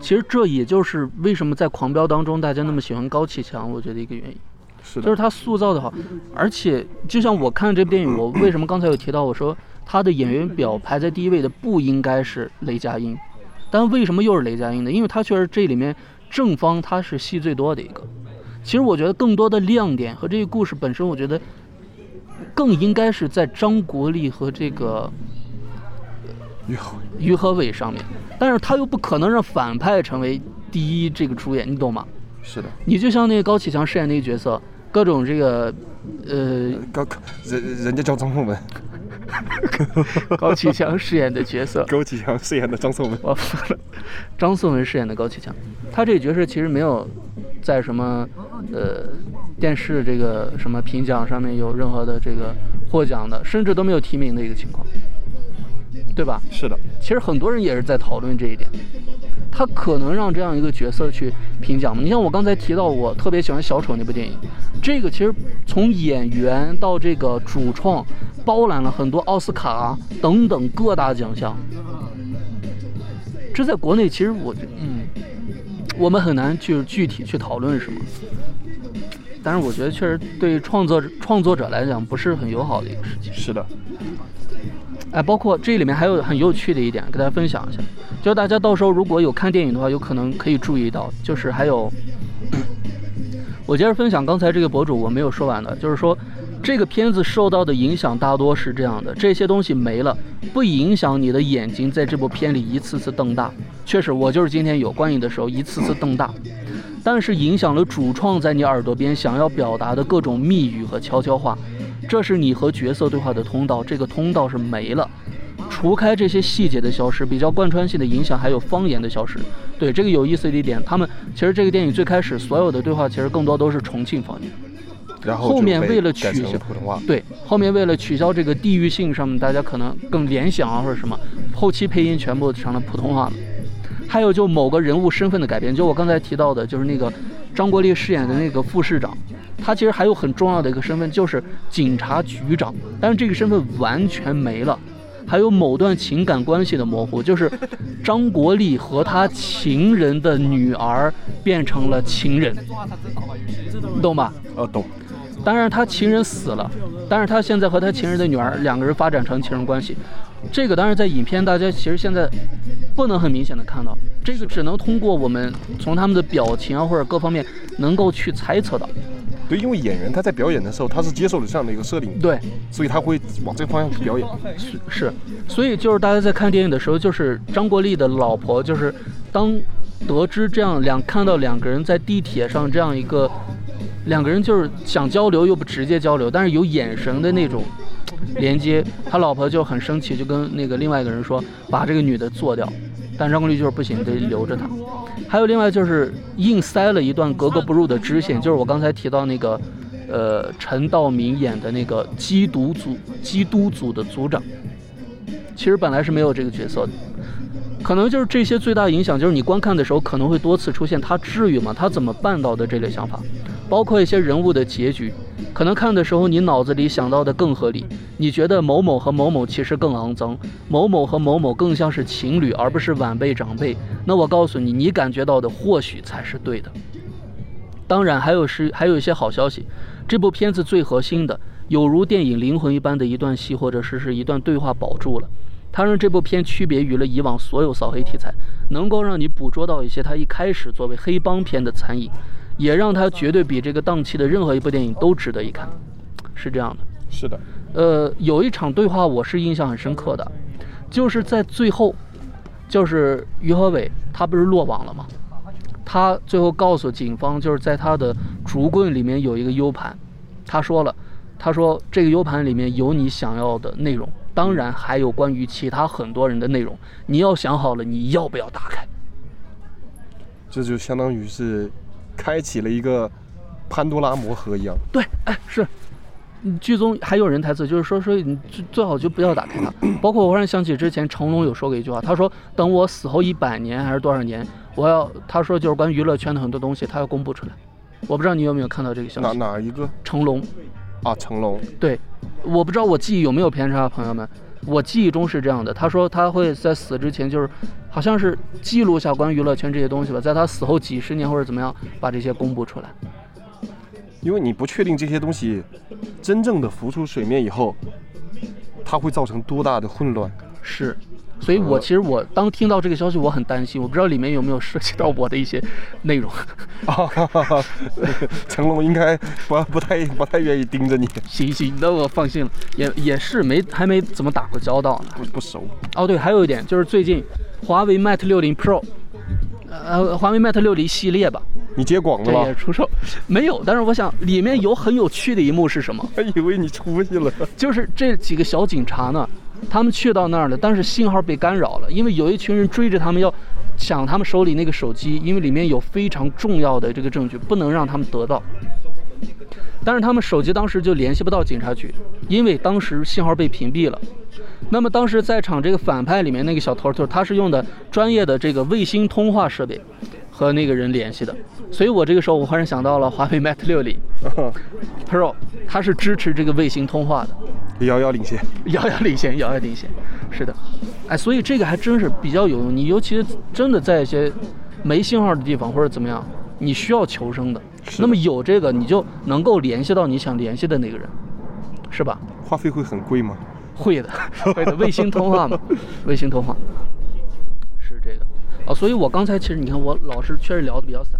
其实这也就是为什么在《狂飙》当中大家那么喜欢高启强，我觉得一个原因。是就是他塑造的好，而且就像我看这部电影，我为什么刚才有提到，我说他的演员表排在第一位的不应该是雷佳音，但为什么又是雷佳音呢？因为他确实这里面正方他是戏最多的一个。其实我觉得更多的亮点和这个故事本身，我觉得更应该是在张国立和这个 [laughs] 于和于和伟上面，但是他又不可能让反派成为第一这个主演，你懂吗？是的，你就像那个高启强饰演那个角色，各种这个，呃，高人人家叫张颂文，[laughs] 高启强饰演的角色，高启强饰演的张颂文，我服了，张颂文饰演的高启强，他这个角色其实没有在什么呃电视这个什么评奖上面有任何的这个获奖的，甚至都没有提名的一个情况，对吧？是的，其实很多人也是在讨论这一点。他可能让这样一个角色去评奖吗？你像我刚才提到，我特别喜欢小丑那部电影，这个其实从演员到这个主创，包揽了很多奥斯卡等等各大奖项。这在国内其实我，嗯，我们很难去具体去讨论什么。但是我觉得确实对创作创作者来讲不是很友好的一个事情。是的。哎，包括这里面还有很有趣的一点，给大家分享一下。就大家到时候如果有看电影的话，有可能可以注意到，就是还有，[clears throat] 我接着分享刚才这个博主我没有说完的，就是说这个片子受到的影响大多是这样的，这些东西没了，不影响你的眼睛在这部片里一次次瞪大。确实，我就是今天有观影的时候一次次瞪大，但是影响了主创在你耳朵边想要表达的各种密语和悄悄话。这是你和角色对话的通道，这个通道是没了。除开这些细节的消失，比较贯穿性的影响还有方言的消失。对这个有意思的一点，他们其实这个电影最开始所有的对话其实更多都是重庆方言，然后后面为了取消普通话，对，后面为了取消这个地域性上面大家可能更联想啊或者什么，后期配音全部成了普通话了。还有就某个人物身份的改变，就我刚才提到的，就是那个张国立饰演的那个副市长。他其实还有很重要的一个身份，就是警察局长，但是这个身份完全没了。还有某段情感关系的模糊，就是张国立和他情人的女儿变成了情人，你懂吧？呃，懂。当然他情人死了，但是他现在和他情人的女儿两个人发展成情人关系。这个当然在影片大家其实现在不能很明显的看到，这个只能通过我们从他们的表情啊或者各方面能够去猜测到。对，因为演员他在表演的时候，他是接受了这样的一个设定，对，所以他会往这个方向去表演。是是，所以就是大家在看电影的时候，就是张国立的老婆，就是当得知这样两看到两个人在地铁上这样一个两个人就是想交流又不直接交流，但是有眼神的那种连接，他老婆就很生气，就跟那个另外一个人说，把这个女的做掉。但张国立就是不行，得留着她。还有另外就是硬塞了一段格格不入的支线，就是我刚才提到那个，呃，陈道明演的那个缉毒组缉毒组的组长，其实本来是没有这个角色的。可能就是这些最大影响，就是你观看的时候可能会多次出现他至于吗？他怎么办到的这类想法，包括一些人物的结局，可能看的时候你脑子里想到的更合理。你觉得某某和某某其实更肮脏，某某和某某更像是情侣而不是晚辈长辈。那我告诉你，你感觉到的或许才是对的。当然还有是还有一些好消息，这部片子最核心的，有如电影灵魂一般的一段戏或者是是一段对话保住了。它让这部片区别于了以往所有扫黑题材，能够让你捕捉到一些它一开始作为黑帮片的残影，也让它绝对比这个档期的任何一部电影都值得一看，是这样的。是的。呃，有一场对话我是印象很深刻的，就是在最后，就是于和伟他不是落网了吗？他最后告诉警方，就是在他的竹棍里面有一个 U 盘，他说了，他说这个 U 盘里面有你想要的内容。当然还有关于其他很多人的内容，你要想好了你要不要打开。这就相当于是开启了一个潘多拉魔盒一样。对，哎，是。剧中还有人台词，就是说说你最最好就不要打开它。包括我忽然想起之前成龙有说过一句话，他说等我死后一百年还是多少年，我要他说就是关于娱乐圈的很多东西，他要公布出来。我不知道你有没有看到这个消息？哪哪一个？成龙。啊，成龙。对。我不知道我记忆有没有偏差，朋友们，我记忆中是这样的。他说他会在死之前，就是好像是记录下关于娱乐圈这些东西吧，在他死后几十年或者怎么样，把这些公布出来。因为你不确定这些东西真正的浮出水面以后，它会造成多大的混乱。是。所以，我其实我当听到这个消息，我很担心，我不知道里面有没有涉及到我的一些内容。[laughs] 成龙应该不不太不太愿意盯着你。[laughs] 行行，那我放心了，也也是没还没怎么打过交道呢，不不熟。哦，对，还有一点就是最近华为 Mate 60 Pro，呃，华为 Mate 60系列吧，你接广了吧？也出售没有？但是我想里面有很有趣的一幕是什么？还以为你出息了。就是这几个小警察呢。他们去到那儿了，但是信号被干扰了，因为有一群人追着他们要抢他们手里那个手机，因为里面有非常重要的这个证据，不能让他们得到。但是他们手机当时就联系不到警察局，因为当时信号被屏蔽了。那么当时在场这个反派里面那个小头头，他是用的专业的这个卫星通话设备和那个人联系的，所以我这个时候我忽然想到了华为 Mate 六零 Pro，它是支持这个卫星通话的。遥遥领先，遥遥领先，遥遥领先，是的，哎，所以这个还真是比较有用。你尤其是真的在一些没信号的地方或者怎么样，你需要求生的，那么有这个，你就能够联系到你想联系的那个人，是吧？话费会很贵吗？会的，会的，卫星通话嘛，卫星通话是这个。哦，所以我刚才其实你看，我老是确实聊的比较散，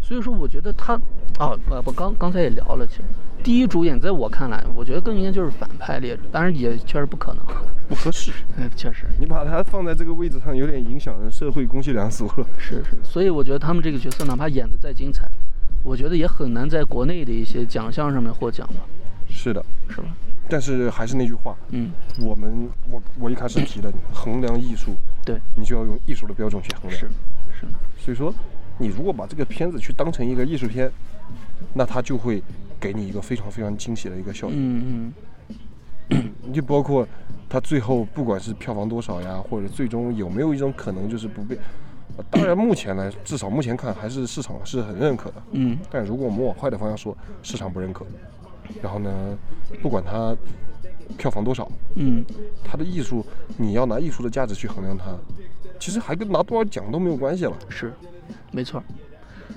所以说我觉得他啊，我我刚刚才也聊了，其实。第一主演，在我看来，我觉得更应该就是反派列，当然也确实不可能，不合适。[laughs] 嗯，确实，你把他放在这个位置上，有点影响社会公序良俗了。是是，所以我觉得他们这个角色，哪怕演的再精彩，我觉得也很难在国内的一些奖项上面获奖吧。是的，是吧？但是还是那句话，嗯，我们我我一开始提的，衡量艺术，对你就要用艺术的标准去衡量。是是。所以说，你如果把这个片子去当成一个艺术片，那它就会。给你一个非常非常惊喜的一个效应。嗯嗯，你就包括它最后不管是票房多少呀，或者最终有没有一种可能就是不被，当然目前呢，至少目前看还是市场是很认可的。嗯，但如果我们往坏的方向说，市场不认可，然后呢，不管它票房多少，嗯，它的艺术你要拿艺术的价值去衡量它，其实还跟拿多少奖都没有关系了。是，没错。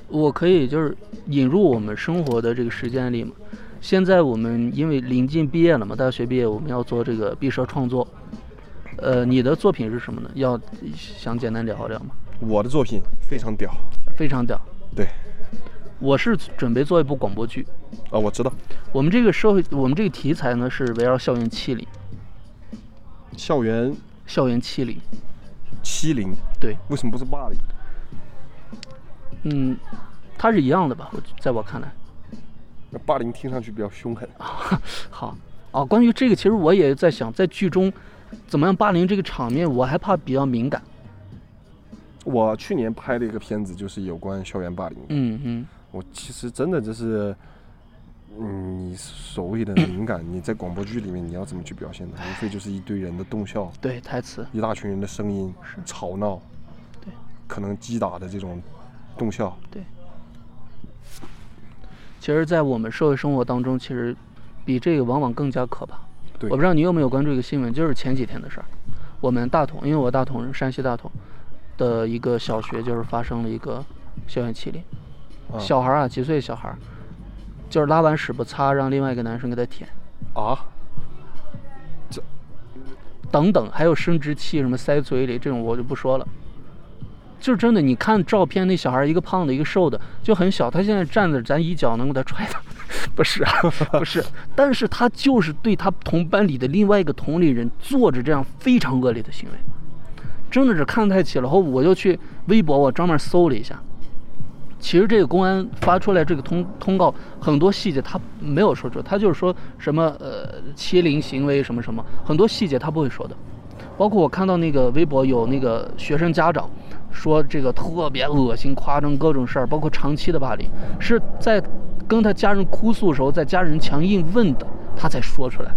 我可以就是引入我们生活的这个时间里嘛。现在我们因为临近毕业了嘛，大学毕业我们要做这个毕设创作。呃，你的作品是什么呢？要想简单聊聊吗？我的作品非常屌，非常屌。对，我是准备做一部广播剧。啊，我知道。我们这个社会，我们这个题材呢是围绕校园欺凌。校园？校园欺凌。欺凌？对。为什么不是霸凌？嗯，它是一样的吧？我在我看来，那霸凌听上去比较凶狠。[laughs] 好，啊，关于这个，其实我也在想，在剧中怎么样霸凌这个场面，我还怕比较敏感。我去年拍的一个片子就是有关校园霸凌。嗯嗯。我其实真的就是，嗯，你所谓的敏感，[laughs] 你在广播剧里面你要怎么去表现呢？无非就是一堆人的动效，对台词，一大群人的声音，吵闹，对，可能击打的这种动效，对。其实，在我们社会生活当中，其实比这个往往更加可怕。对，我不知道你有没有关注一个新闻，就是前几天的事儿。我们大同，因为我大同人，山西大同的一个小学，就是发生了一个校园欺凌。小孩啊，几岁小孩，就是拉完屎不擦，让另外一个男生给他舔。啊？这等等，还有生殖器什么塞嘴里这种，我就不说了。就是真的，你看照片，那小孩一个胖的，一个瘦的，就很小。他现在站着，咱一脚能给他踹倒。[laughs] 不是啊，[laughs] 不是。但是他就是对他同班里的另外一个同龄人做着这样非常恶劣的行为，真的是看太起了。后我就去微博，我专门搜了一下。其实这个公安发出来这个通通告，很多细节他没有说出，他就是说什么呃欺凌行为什么什么，很多细节他不会说的。包括我看到那个微博有那个学生家长说这个特别恶心、夸张各种事儿，包括长期的霸凌，是在跟他家人哭诉的时候，在家人强硬问的，他才说出来。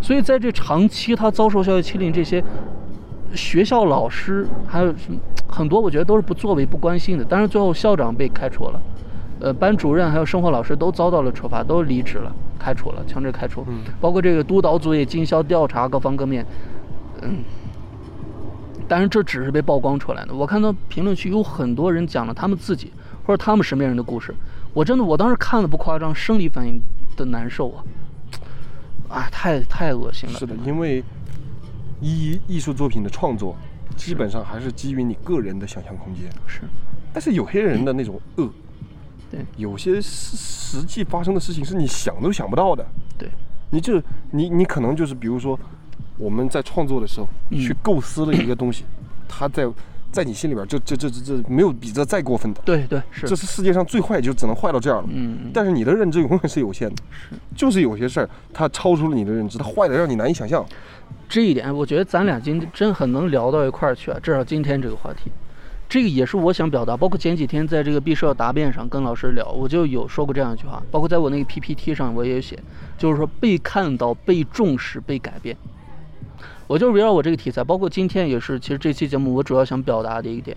所以在这长期他遭受校园欺凌这些。学校老师还有什么很多，我觉得都是不作为、不关心的。但是最后校长被开除了，呃，班主任还有生活老师都遭到了处罚，都离职了、开除了、强制开除。包括这个督导组也进校调查各方各面，嗯。但是这只是被曝光出来的。我看到评论区有很多人讲了他们自己或者他们身边人的故事，我真的我当时看了不夸张，生理反应的难受啊！啊，太太恶心了。是的，因为。艺艺术作品的创作，基本上还是基于你个人的想象空间。是，但是有些人的那种恶，[clears throat] 对，有些实实际发生的事情是你想都想不到的。对，你就你你可能就是比如说，我们在创作的时候去构思了一个东西，[coughs] 它在在你心里边，这这这这这没有比这再过分的。对对是，这是世界上最坏，就只能坏到这样了。嗯。但是你的认知永远是有限的。是。就是有些事儿，它超出了你的认知，它坏的让你难以想象。这一点，我觉得咱俩今天真很能聊到一块儿去啊！至少今天这个话题，这个也是我想表达。包括前几天在这个毕设答辩上跟老师聊，我就有说过这样一句话。包括在我那个 PPT 上，我也有写，就是说被看到、被重视、被改变。我就围绕我这个题材，包括今天也是。其实这期节目我主要想表达的一点，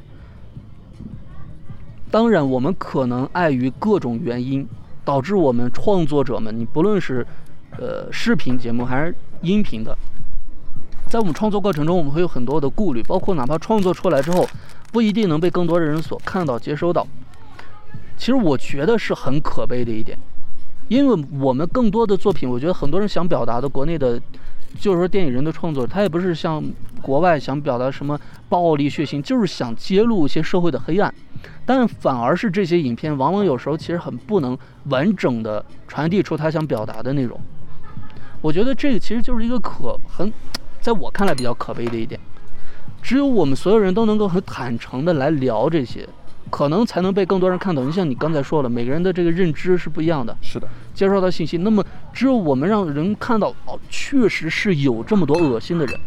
当然我们可能碍于各种原因，导致我们创作者们，你不论是呃视频节目还是音频的。在我们创作过程中，我们会有很多的顾虑，包括哪怕创作出来之后，不一定能被更多的人所看到、接收到。其实我觉得是很可悲的一点，因为我们更多的作品，我觉得很多人想表达的，国内的，就是说电影人的创作，他也不是像国外想表达什么暴力血腥，就是想揭露一些社会的黑暗，但反而是这些影片往往有时候其实很不能完整的传递出他想表达的内容。我觉得这个其实就是一个可很。在我看来比较可悲的一点，只有我们所有人都能够很坦诚的来聊这些，可能才能被更多人看到。就像你刚才说了，每个人的这个认知是不一样的，是的，接受到信息。那么只有我们让人看到，哦，确实是有这么多恶心的人，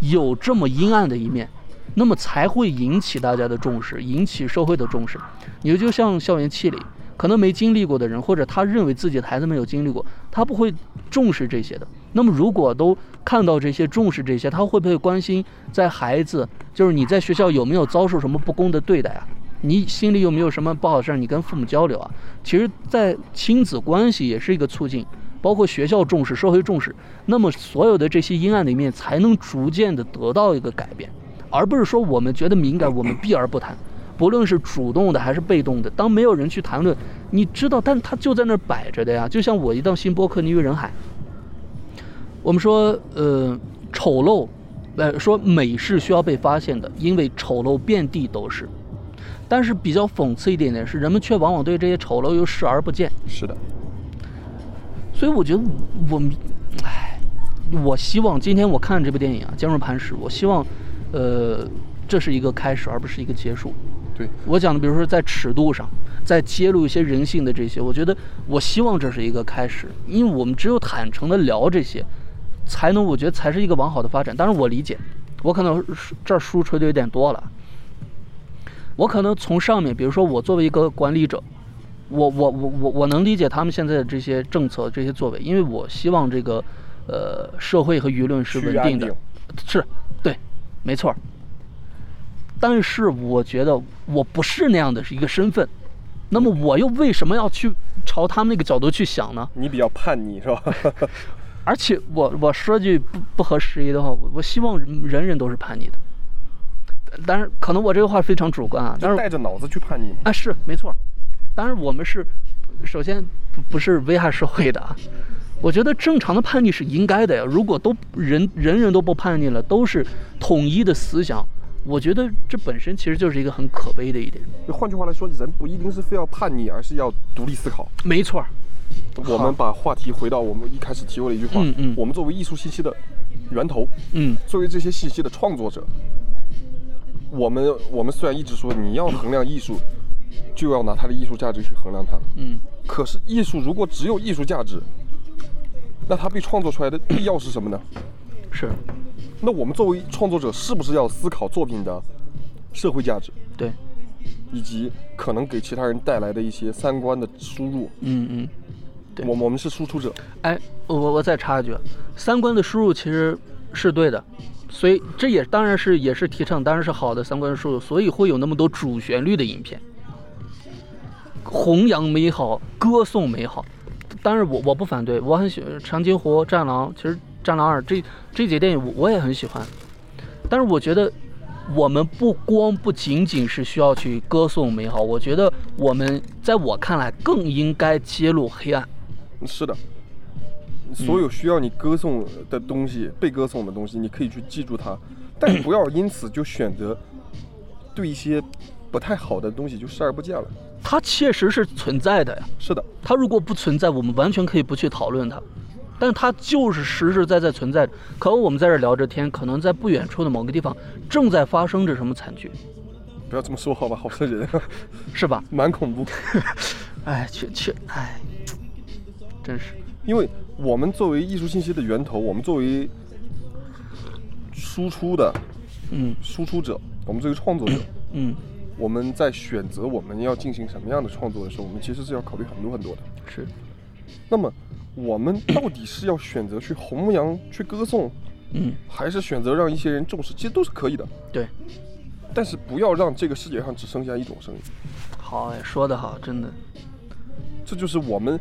有这么阴暗的一面，那么才会引起大家的重视，引起社会的重视。你就像校园欺凌，可能没经历过的人，或者他认为自己的孩子没有经历过，他不会重视这些的。那么如果都看到这些，重视这些，他会不会关心在孩子，就是你在学校有没有遭受什么不公的对待啊？你心里有没有什么不好事儿？你跟父母交流啊？其实，在亲子关系也是一个促进，包括学校重视、社会重视，那么所有的这些阴暗的一面才能逐渐的得到一个改变，而不是说我们觉得敏感，我们避而不谈，不论是主动的还是被动的，当没有人去谈论，你知道，但他就在那儿摆着的呀。就像我一档新播客，你于人海。我们说，呃，丑陋，呃，说美是需要被发现的，因为丑陋遍地都是。但是比较讽刺一点点是，人们却往往对这些丑陋又视而不见。是的。所以我觉得，我，唉，我希望今天我看这部电影啊，《坚如磐石》，我希望，呃，这是一个开始，而不是一个结束。对我讲的，比如说在尺度上。在揭露一些人性的这些，我觉得我希望这是一个开始，因为我们只有坦诚的聊这些，才能我觉得才是一个往好的发展。当然我理解，我可能这儿书吹的有点多了，我可能从上面，比如说我作为一个管理者。我我我我我能理解他们现在的这些政策这些作为，因为我希望这个，呃，社会和舆论是稳定的，是，对，没错。但是我觉得我不是那样的一个身份，那么我又为什么要去朝他们那个角度去想呢？你比较叛逆是吧？[laughs] 而且我我说句不不合时宜的话，我我希望人人都是叛逆的，但是可能我这个话非常主观啊，但是带着脑子去叛逆啊，是没错。当然，我们是首先不不是危害社会的啊。我觉得正常的叛逆是应该的呀。如果都人人人都不叛逆了，都是统一的思想，我觉得这本身其实就是一个很可悲的一点。换句话来说，人不一定是非要叛逆，而是要独立思考。没错。我们把话题回到我们一开始提过的一句话：嗯嗯，我们作为艺术信息的源头，嗯，作为这些信息的创作者，我们我们虽然一直说你要衡量艺术。就要拿它的艺术价值去衡量它。嗯，可是艺术如果只有艺术价值，那它被创作出来的必要是什么呢？是。那我们作为创作者，是不是要思考作品的社会价值？对。以及可能给其他人带来的一些三观的输入。嗯嗯。对。我我们是输出者。哎，我我再插一句，三观的输入其实是对的。所以这也当然是也是提倡，当然是好的三观输入，所以会有那么多主旋律的影片，弘扬美好，歌颂美好。当然我我不反对，我很喜欢《长津湖》《战狼》，其实《战狼二》这这几电影我我也很喜欢。但是我觉得我们不光不仅仅是需要去歌颂美好，我觉得我们在我看来更应该揭露黑暗。是的。所有需要你歌颂的东西，被歌颂的东西，你可以去记住它，[coughs] 但不要因此就选择对一些不太好的东西就视而不见了。它确实是存在的呀。是的，它如果不存在，我们完全可以不去讨论它，但它就是实实在在存在。可能我们在这聊着天，可能在不远处的某个地方正在发生着什么惨剧。不要这么说好吧，好吓人，是吧？[laughs] 蛮恐怖。[laughs] 哎，确确，哎，真是。因为我们作为艺术信息的源头，我们作为输出的，嗯，输出者，我们作为创作者，嗯，我们在选择我们要进行什么样的创作的时候，我们其实是要考虑很多很多的。是。那么，我们到底是要选择去弘扬、去歌颂，嗯，还是选择让一些人重视？其实都是可以的。对。但是不要让这个世界上只剩下一种声音。好，说得好，真的。这就是我们。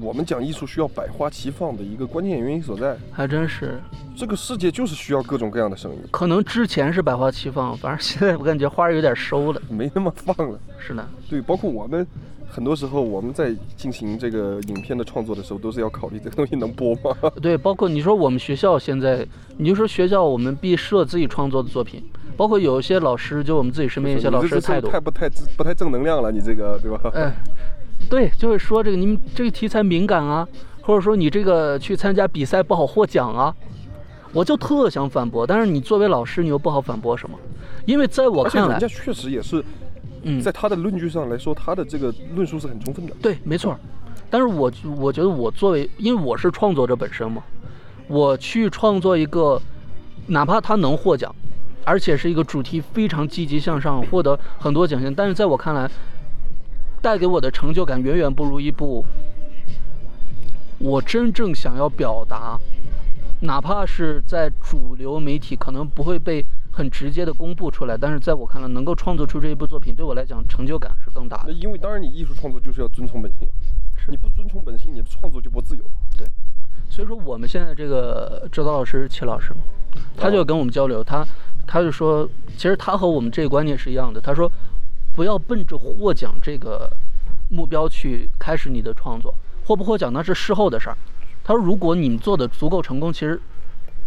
我们讲艺术需要百花齐放的一个关键原因所在，还真是。这个世界就是需要各种各样的声音。可能之前是百花齐放，反正现在我感觉花儿有点收了，没那么放了。是的，对，包括我们很多时候我们在进行这个影片的创作的时候，都是要考虑这个东西能播吗？对，包括你说我们学校现在，你就说学校我们毕设自己创作的作品，包括有一些老师，就我们自己身边一些老师的态度，太不太不太正能量了，你这个对吧？哎。对，就会说这个你们这个题材敏感啊，或者说你这个去参加比赛不好获奖啊，我就特想反驳，但是你作为老师，你又不好反驳什么，因为在我看来，人家确实也是，嗯，在他的论据上来说，他的这个论述是很充分的。对，没错。但是我我觉得我作为，因为我是创作者本身嘛，我去创作一个，哪怕他能获奖，而且是一个主题非常积极向上，获得很多奖项，但是在我看来。带给我的成就感远远不如一部我真正想要表达，哪怕是在主流媒体可能不会被很直接的公布出来，但是在我看来，能够创作出这一部作品，对我来讲成就感是更大的。因为当然，你艺术创作就是要遵从本性，你不遵从本性，你的创作就不自由。对，所以说我们现在这个指导老师齐老师嘛，他就跟我们交流，他他就说，其实他和我们这个观念是一样的，他说。不要奔着获奖这个目标去开始你的创作，获不获奖那是事后的事儿。他说，如果你们做的足够成功，其实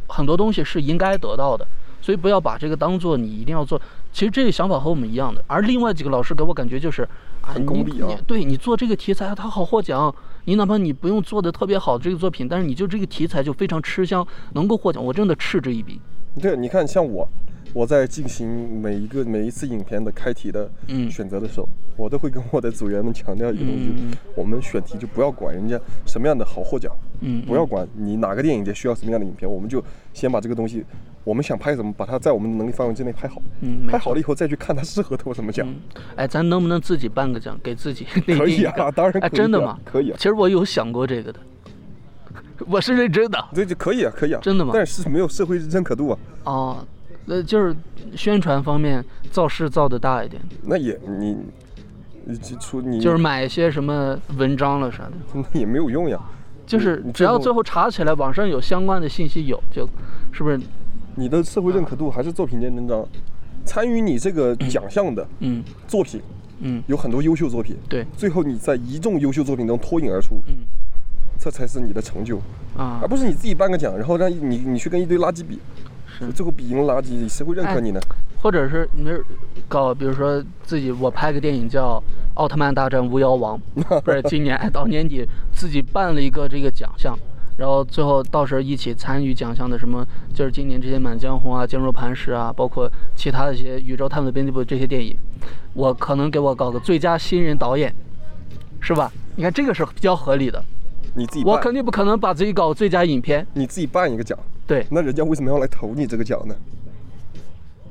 很多东西是应该得到的，所以不要把这个当做你一定要做。其实这个想法和我们一样的。而另外几个老师给我感觉就是很功利啊，对你做这个题材，他好获奖，你哪怕你不用做的特别好这个作品，但是你就这个题材就非常吃香，能够获奖，我真的嗤之以鼻。对，你看像我。我在进行每一个每一次影片的开题的选择的时候，我都会跟我的组员们强调一个东西，嗯我们选题就不要管人家什么样的好获奖，嗯，不要管你哪个电影节需要什么样的影片，我们就先把这个东西，我们想拍什么，把它在我们的能力范围之内拍好，嗯，拍好了以后再去看它适合得什么奖。嗯，哎，咱能不能自己颁个奖给自己？可以啊当然可以啊真的吗？可以啊。其实我有想过这个的，[laughs] 我是认真的。这就可以啊，可以啊，真的吗？但是没有社会认可度啊，哦，呃，就是宣传方面造势造的大一点，那也你，你这出你就是买一些什么文章了啥的，[laughs] 那也没有用呀。就是只要最后查起来网上有相关的信息有，就是不是？你的社会认可度还是作品见真章。参与你这个 [clears throat] 奖项的嗯作品嗯，有很多优秀作品，对，最后你在一众优秀作品中脱颖而出，嗯这才是你的成就，啊而，不是你自己颁个奖，然后让你你去跟一堆垃圾比，是。最后比赢垃圾，谁会认可你呢？或者是你是搞，比如说自己我拍个电影叫《奥特曼大战巫妖王》，[laughs] 不是今年哎到年底自己办了一个这个奖项，然后最后到时候一起参与奖项的什么，就是今年这些《满江红》啊、《坚如磐石》啊，包括其他的一些《宇宙探索编辑部》这些电影，我可能给我搞个最佳新人导演，是吧？你看这个是比较合理的，你自己办，我肯定不可能把自己搞最佳影片，你自己办一个奖，对那人家为什么要来投你这个奖呢？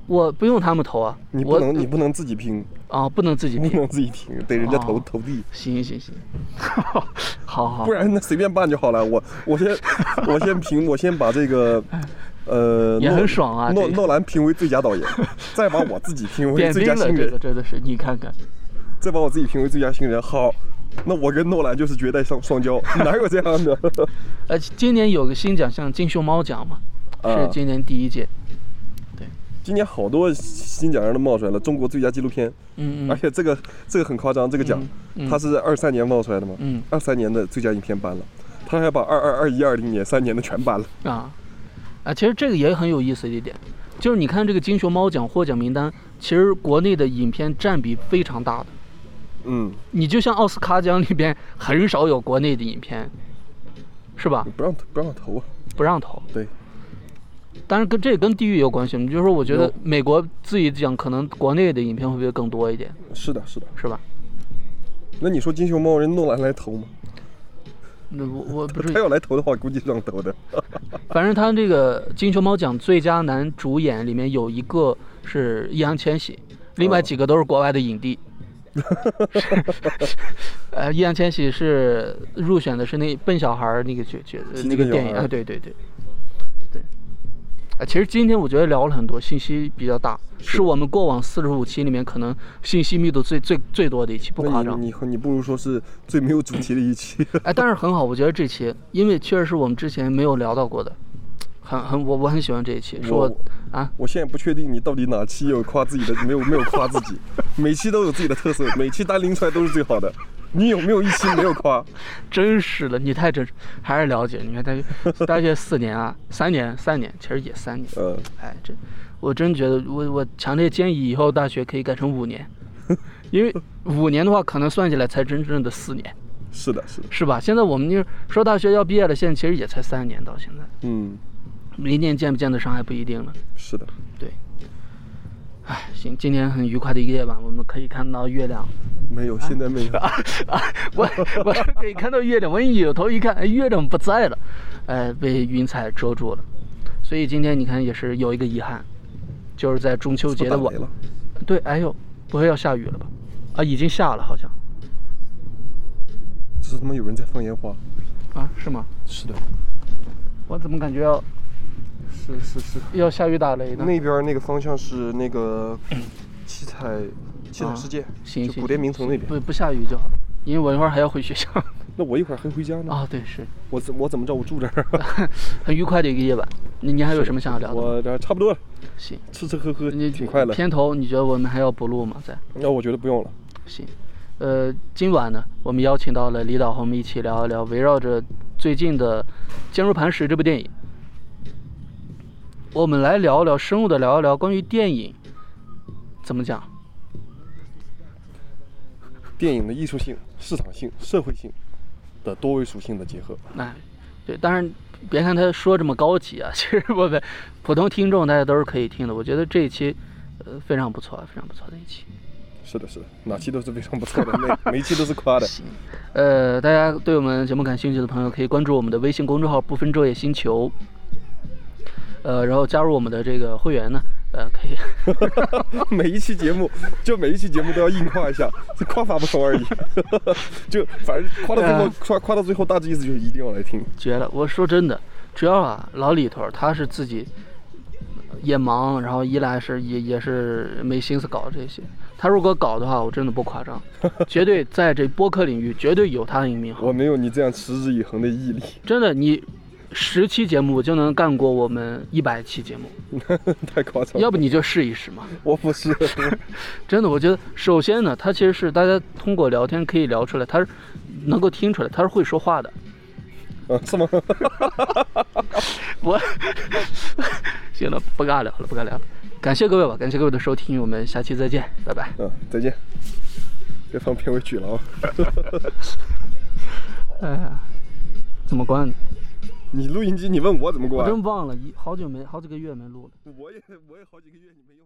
我不用他们投啊，你不能你不能自己拼，啊不能自己不，能自己拼，得人家投哦投递。行行行，[laughs] 好好不，然那随便办就好了。我我先 [laughs] 我先评，我先把这个，呃，也诺很爽啊诺诺兰评为最佳导演，[laughs] 再把我自己评为最佳新人真的是，你看看，再把我自己评为最佳新人。好，那我跟诺兰就是绝代双双骄，[laughs] 哪有这样的？[laughs] 呃，今年有个新奖项金熊猫奖嘛，是啊今年第一届，对今年好多新奖项都冒出来了，中国最佳纪录片，嗯嗯而且这个这个很夸张，这个奖嗯它是二三年冒出来的嘛，嗯二三年的最佳影片颁了，他还把二二二一二零年三年的全颁了。啊啊，其实这个也很有意思的一点，就是你看这个金熊猫奖获奖名单，其实国内的影片占比非常大的，嗯，你就像奥斯卡奖里边很少有国内的影片，是吧？不让不让投啊，不让投。对。但是跟这跟地域有关系，你就是说，我觉得美国自己讲，可能国内的影片会不会更多一点，是的，是的。是吧？那你说金熊猫人诺兰来投吗？那我我不是他要来投的话，估计是让投的。[laughs] 反正他这个金熊猫奖最佳男主演里面有一个是易烊千玺，另外几个都是国外的影帝。[laughs] 呃，易烊千玺是入选的是那笨小孩儿那个角角那个电影，啊，对对对对。啊，其实今天我觉得聊了很多，信息比较大，是我们过往四十五期里面可能信息密度最最最多的一期，不夸张。你你你不如说是最没有主题的一期。[laughs] 哎，但是很好，我觉得这期，因为确实是我们之前没有聊到过的，很很我我很喜欢这一期，是我我啊，我现在不确定你到底哪期有夸自己的，没有没有夸自己，每期都有自己的特色，每期单拎出来都是最好的。你有没有一期没有夸？[laughs] 真是的，你太真，还是了解。你看大学大学四年啊，三年三年，其实也三年。呃，哎，这我真觉得我我强烈建议以后大学可以改成五年，[laughs] 因为五年的话可能算起来才真正的四年，是的，是的，是吧？现在我们就说大学要毕业了，现在其实也才三年到现在，嗯，明年见不见得上还不一定了。是的。对，哎，行，今天很愉快的一个夜晚，我们可以看到月亮。没有，现在没有。啊，我我 [laughs] 可以看到月亮，我一扭头一看，哎，月亮不在了，哎，被云彩遮住了。所以今天你看也是有一个遗憾，就是在中秋节的晚对，哎呦，不会要下雨了吧？啊，已经下了，好像这是他妈有人在放烟花。啊，是吗？是的，我怎么感觉要是是是。要下雨打雷呢？那边那个方向是那个七彩七彩世界，行，就古滇名城那边。不不下雨就好，因为我一会儿还要回学校。[laughs] 那我一会儿还回家呢。啊，对，是我怎我怎么着？我住这儿。[laughs] 很愉快的一个夜晚。你你还有什么想要聊的？我这差不多了，行，吃吃喝喝你挺快乐。片头你觉得我们还要补录吗？在？那我觉得不用了。行，呃，今晚呢，我们邀请到了李导和我们一起聊一聊围绕着最近的《坚如磐石》这部电影，我们来聊一聊，深入的聊一聊关于电影怎么讲？电影的艺术性、市场性、社会性的多维属性的结合。哎，对，当然别看他说这么高级啊，[laughs] 其实我们普通听众大家都是可以听的。我觉得这一期，呃，非常不错，非常不错的一期。是的，是的，哪期都是非常不错的，每 [laughs] 每一期都是夸的。呃，大家对我们节目感兴趣的朋友，可以关注我们的微信公众号“不分昼夜星球”，呃，然后加入我们的这个会员呢，呃，可以。[laughs] 每一期节目，就每一期节目都要硬夸一下，这夸法不同而已。[laughs] 就反正夸到最后，夸夸到最后，大致意思就是一定要来听。绝了！我说真的，主要啊，老李头他是自己也忙，然后一来是也也是没心思搞这些。他如果搞的话，我真的不夸张，[laughs] 绝对在这播客领域绝对有他的一名号。我没有你这样持之以恒的毅力。真的，你十期节目就能干过我们一百期节目，[laughs] 太夸张。要不你就试一试嘛。[laughs] 我不试，[laughs] 真的，我觉得首先呢，他其实是大家通过聊天可以聊出来，他是能够听出来，他是会说话的。啊，是吗？我行了，不尬聊了，不尬聊了。感谢各位吧，感谢各位的收听，我们下期再见，拜拜。嗯，再见。别放片尾曲了啊！哎呀，怎么关？你录音机，你问我怎么关？我真忘了，一好久没好几个月没录了。我也我也好几个月你没用。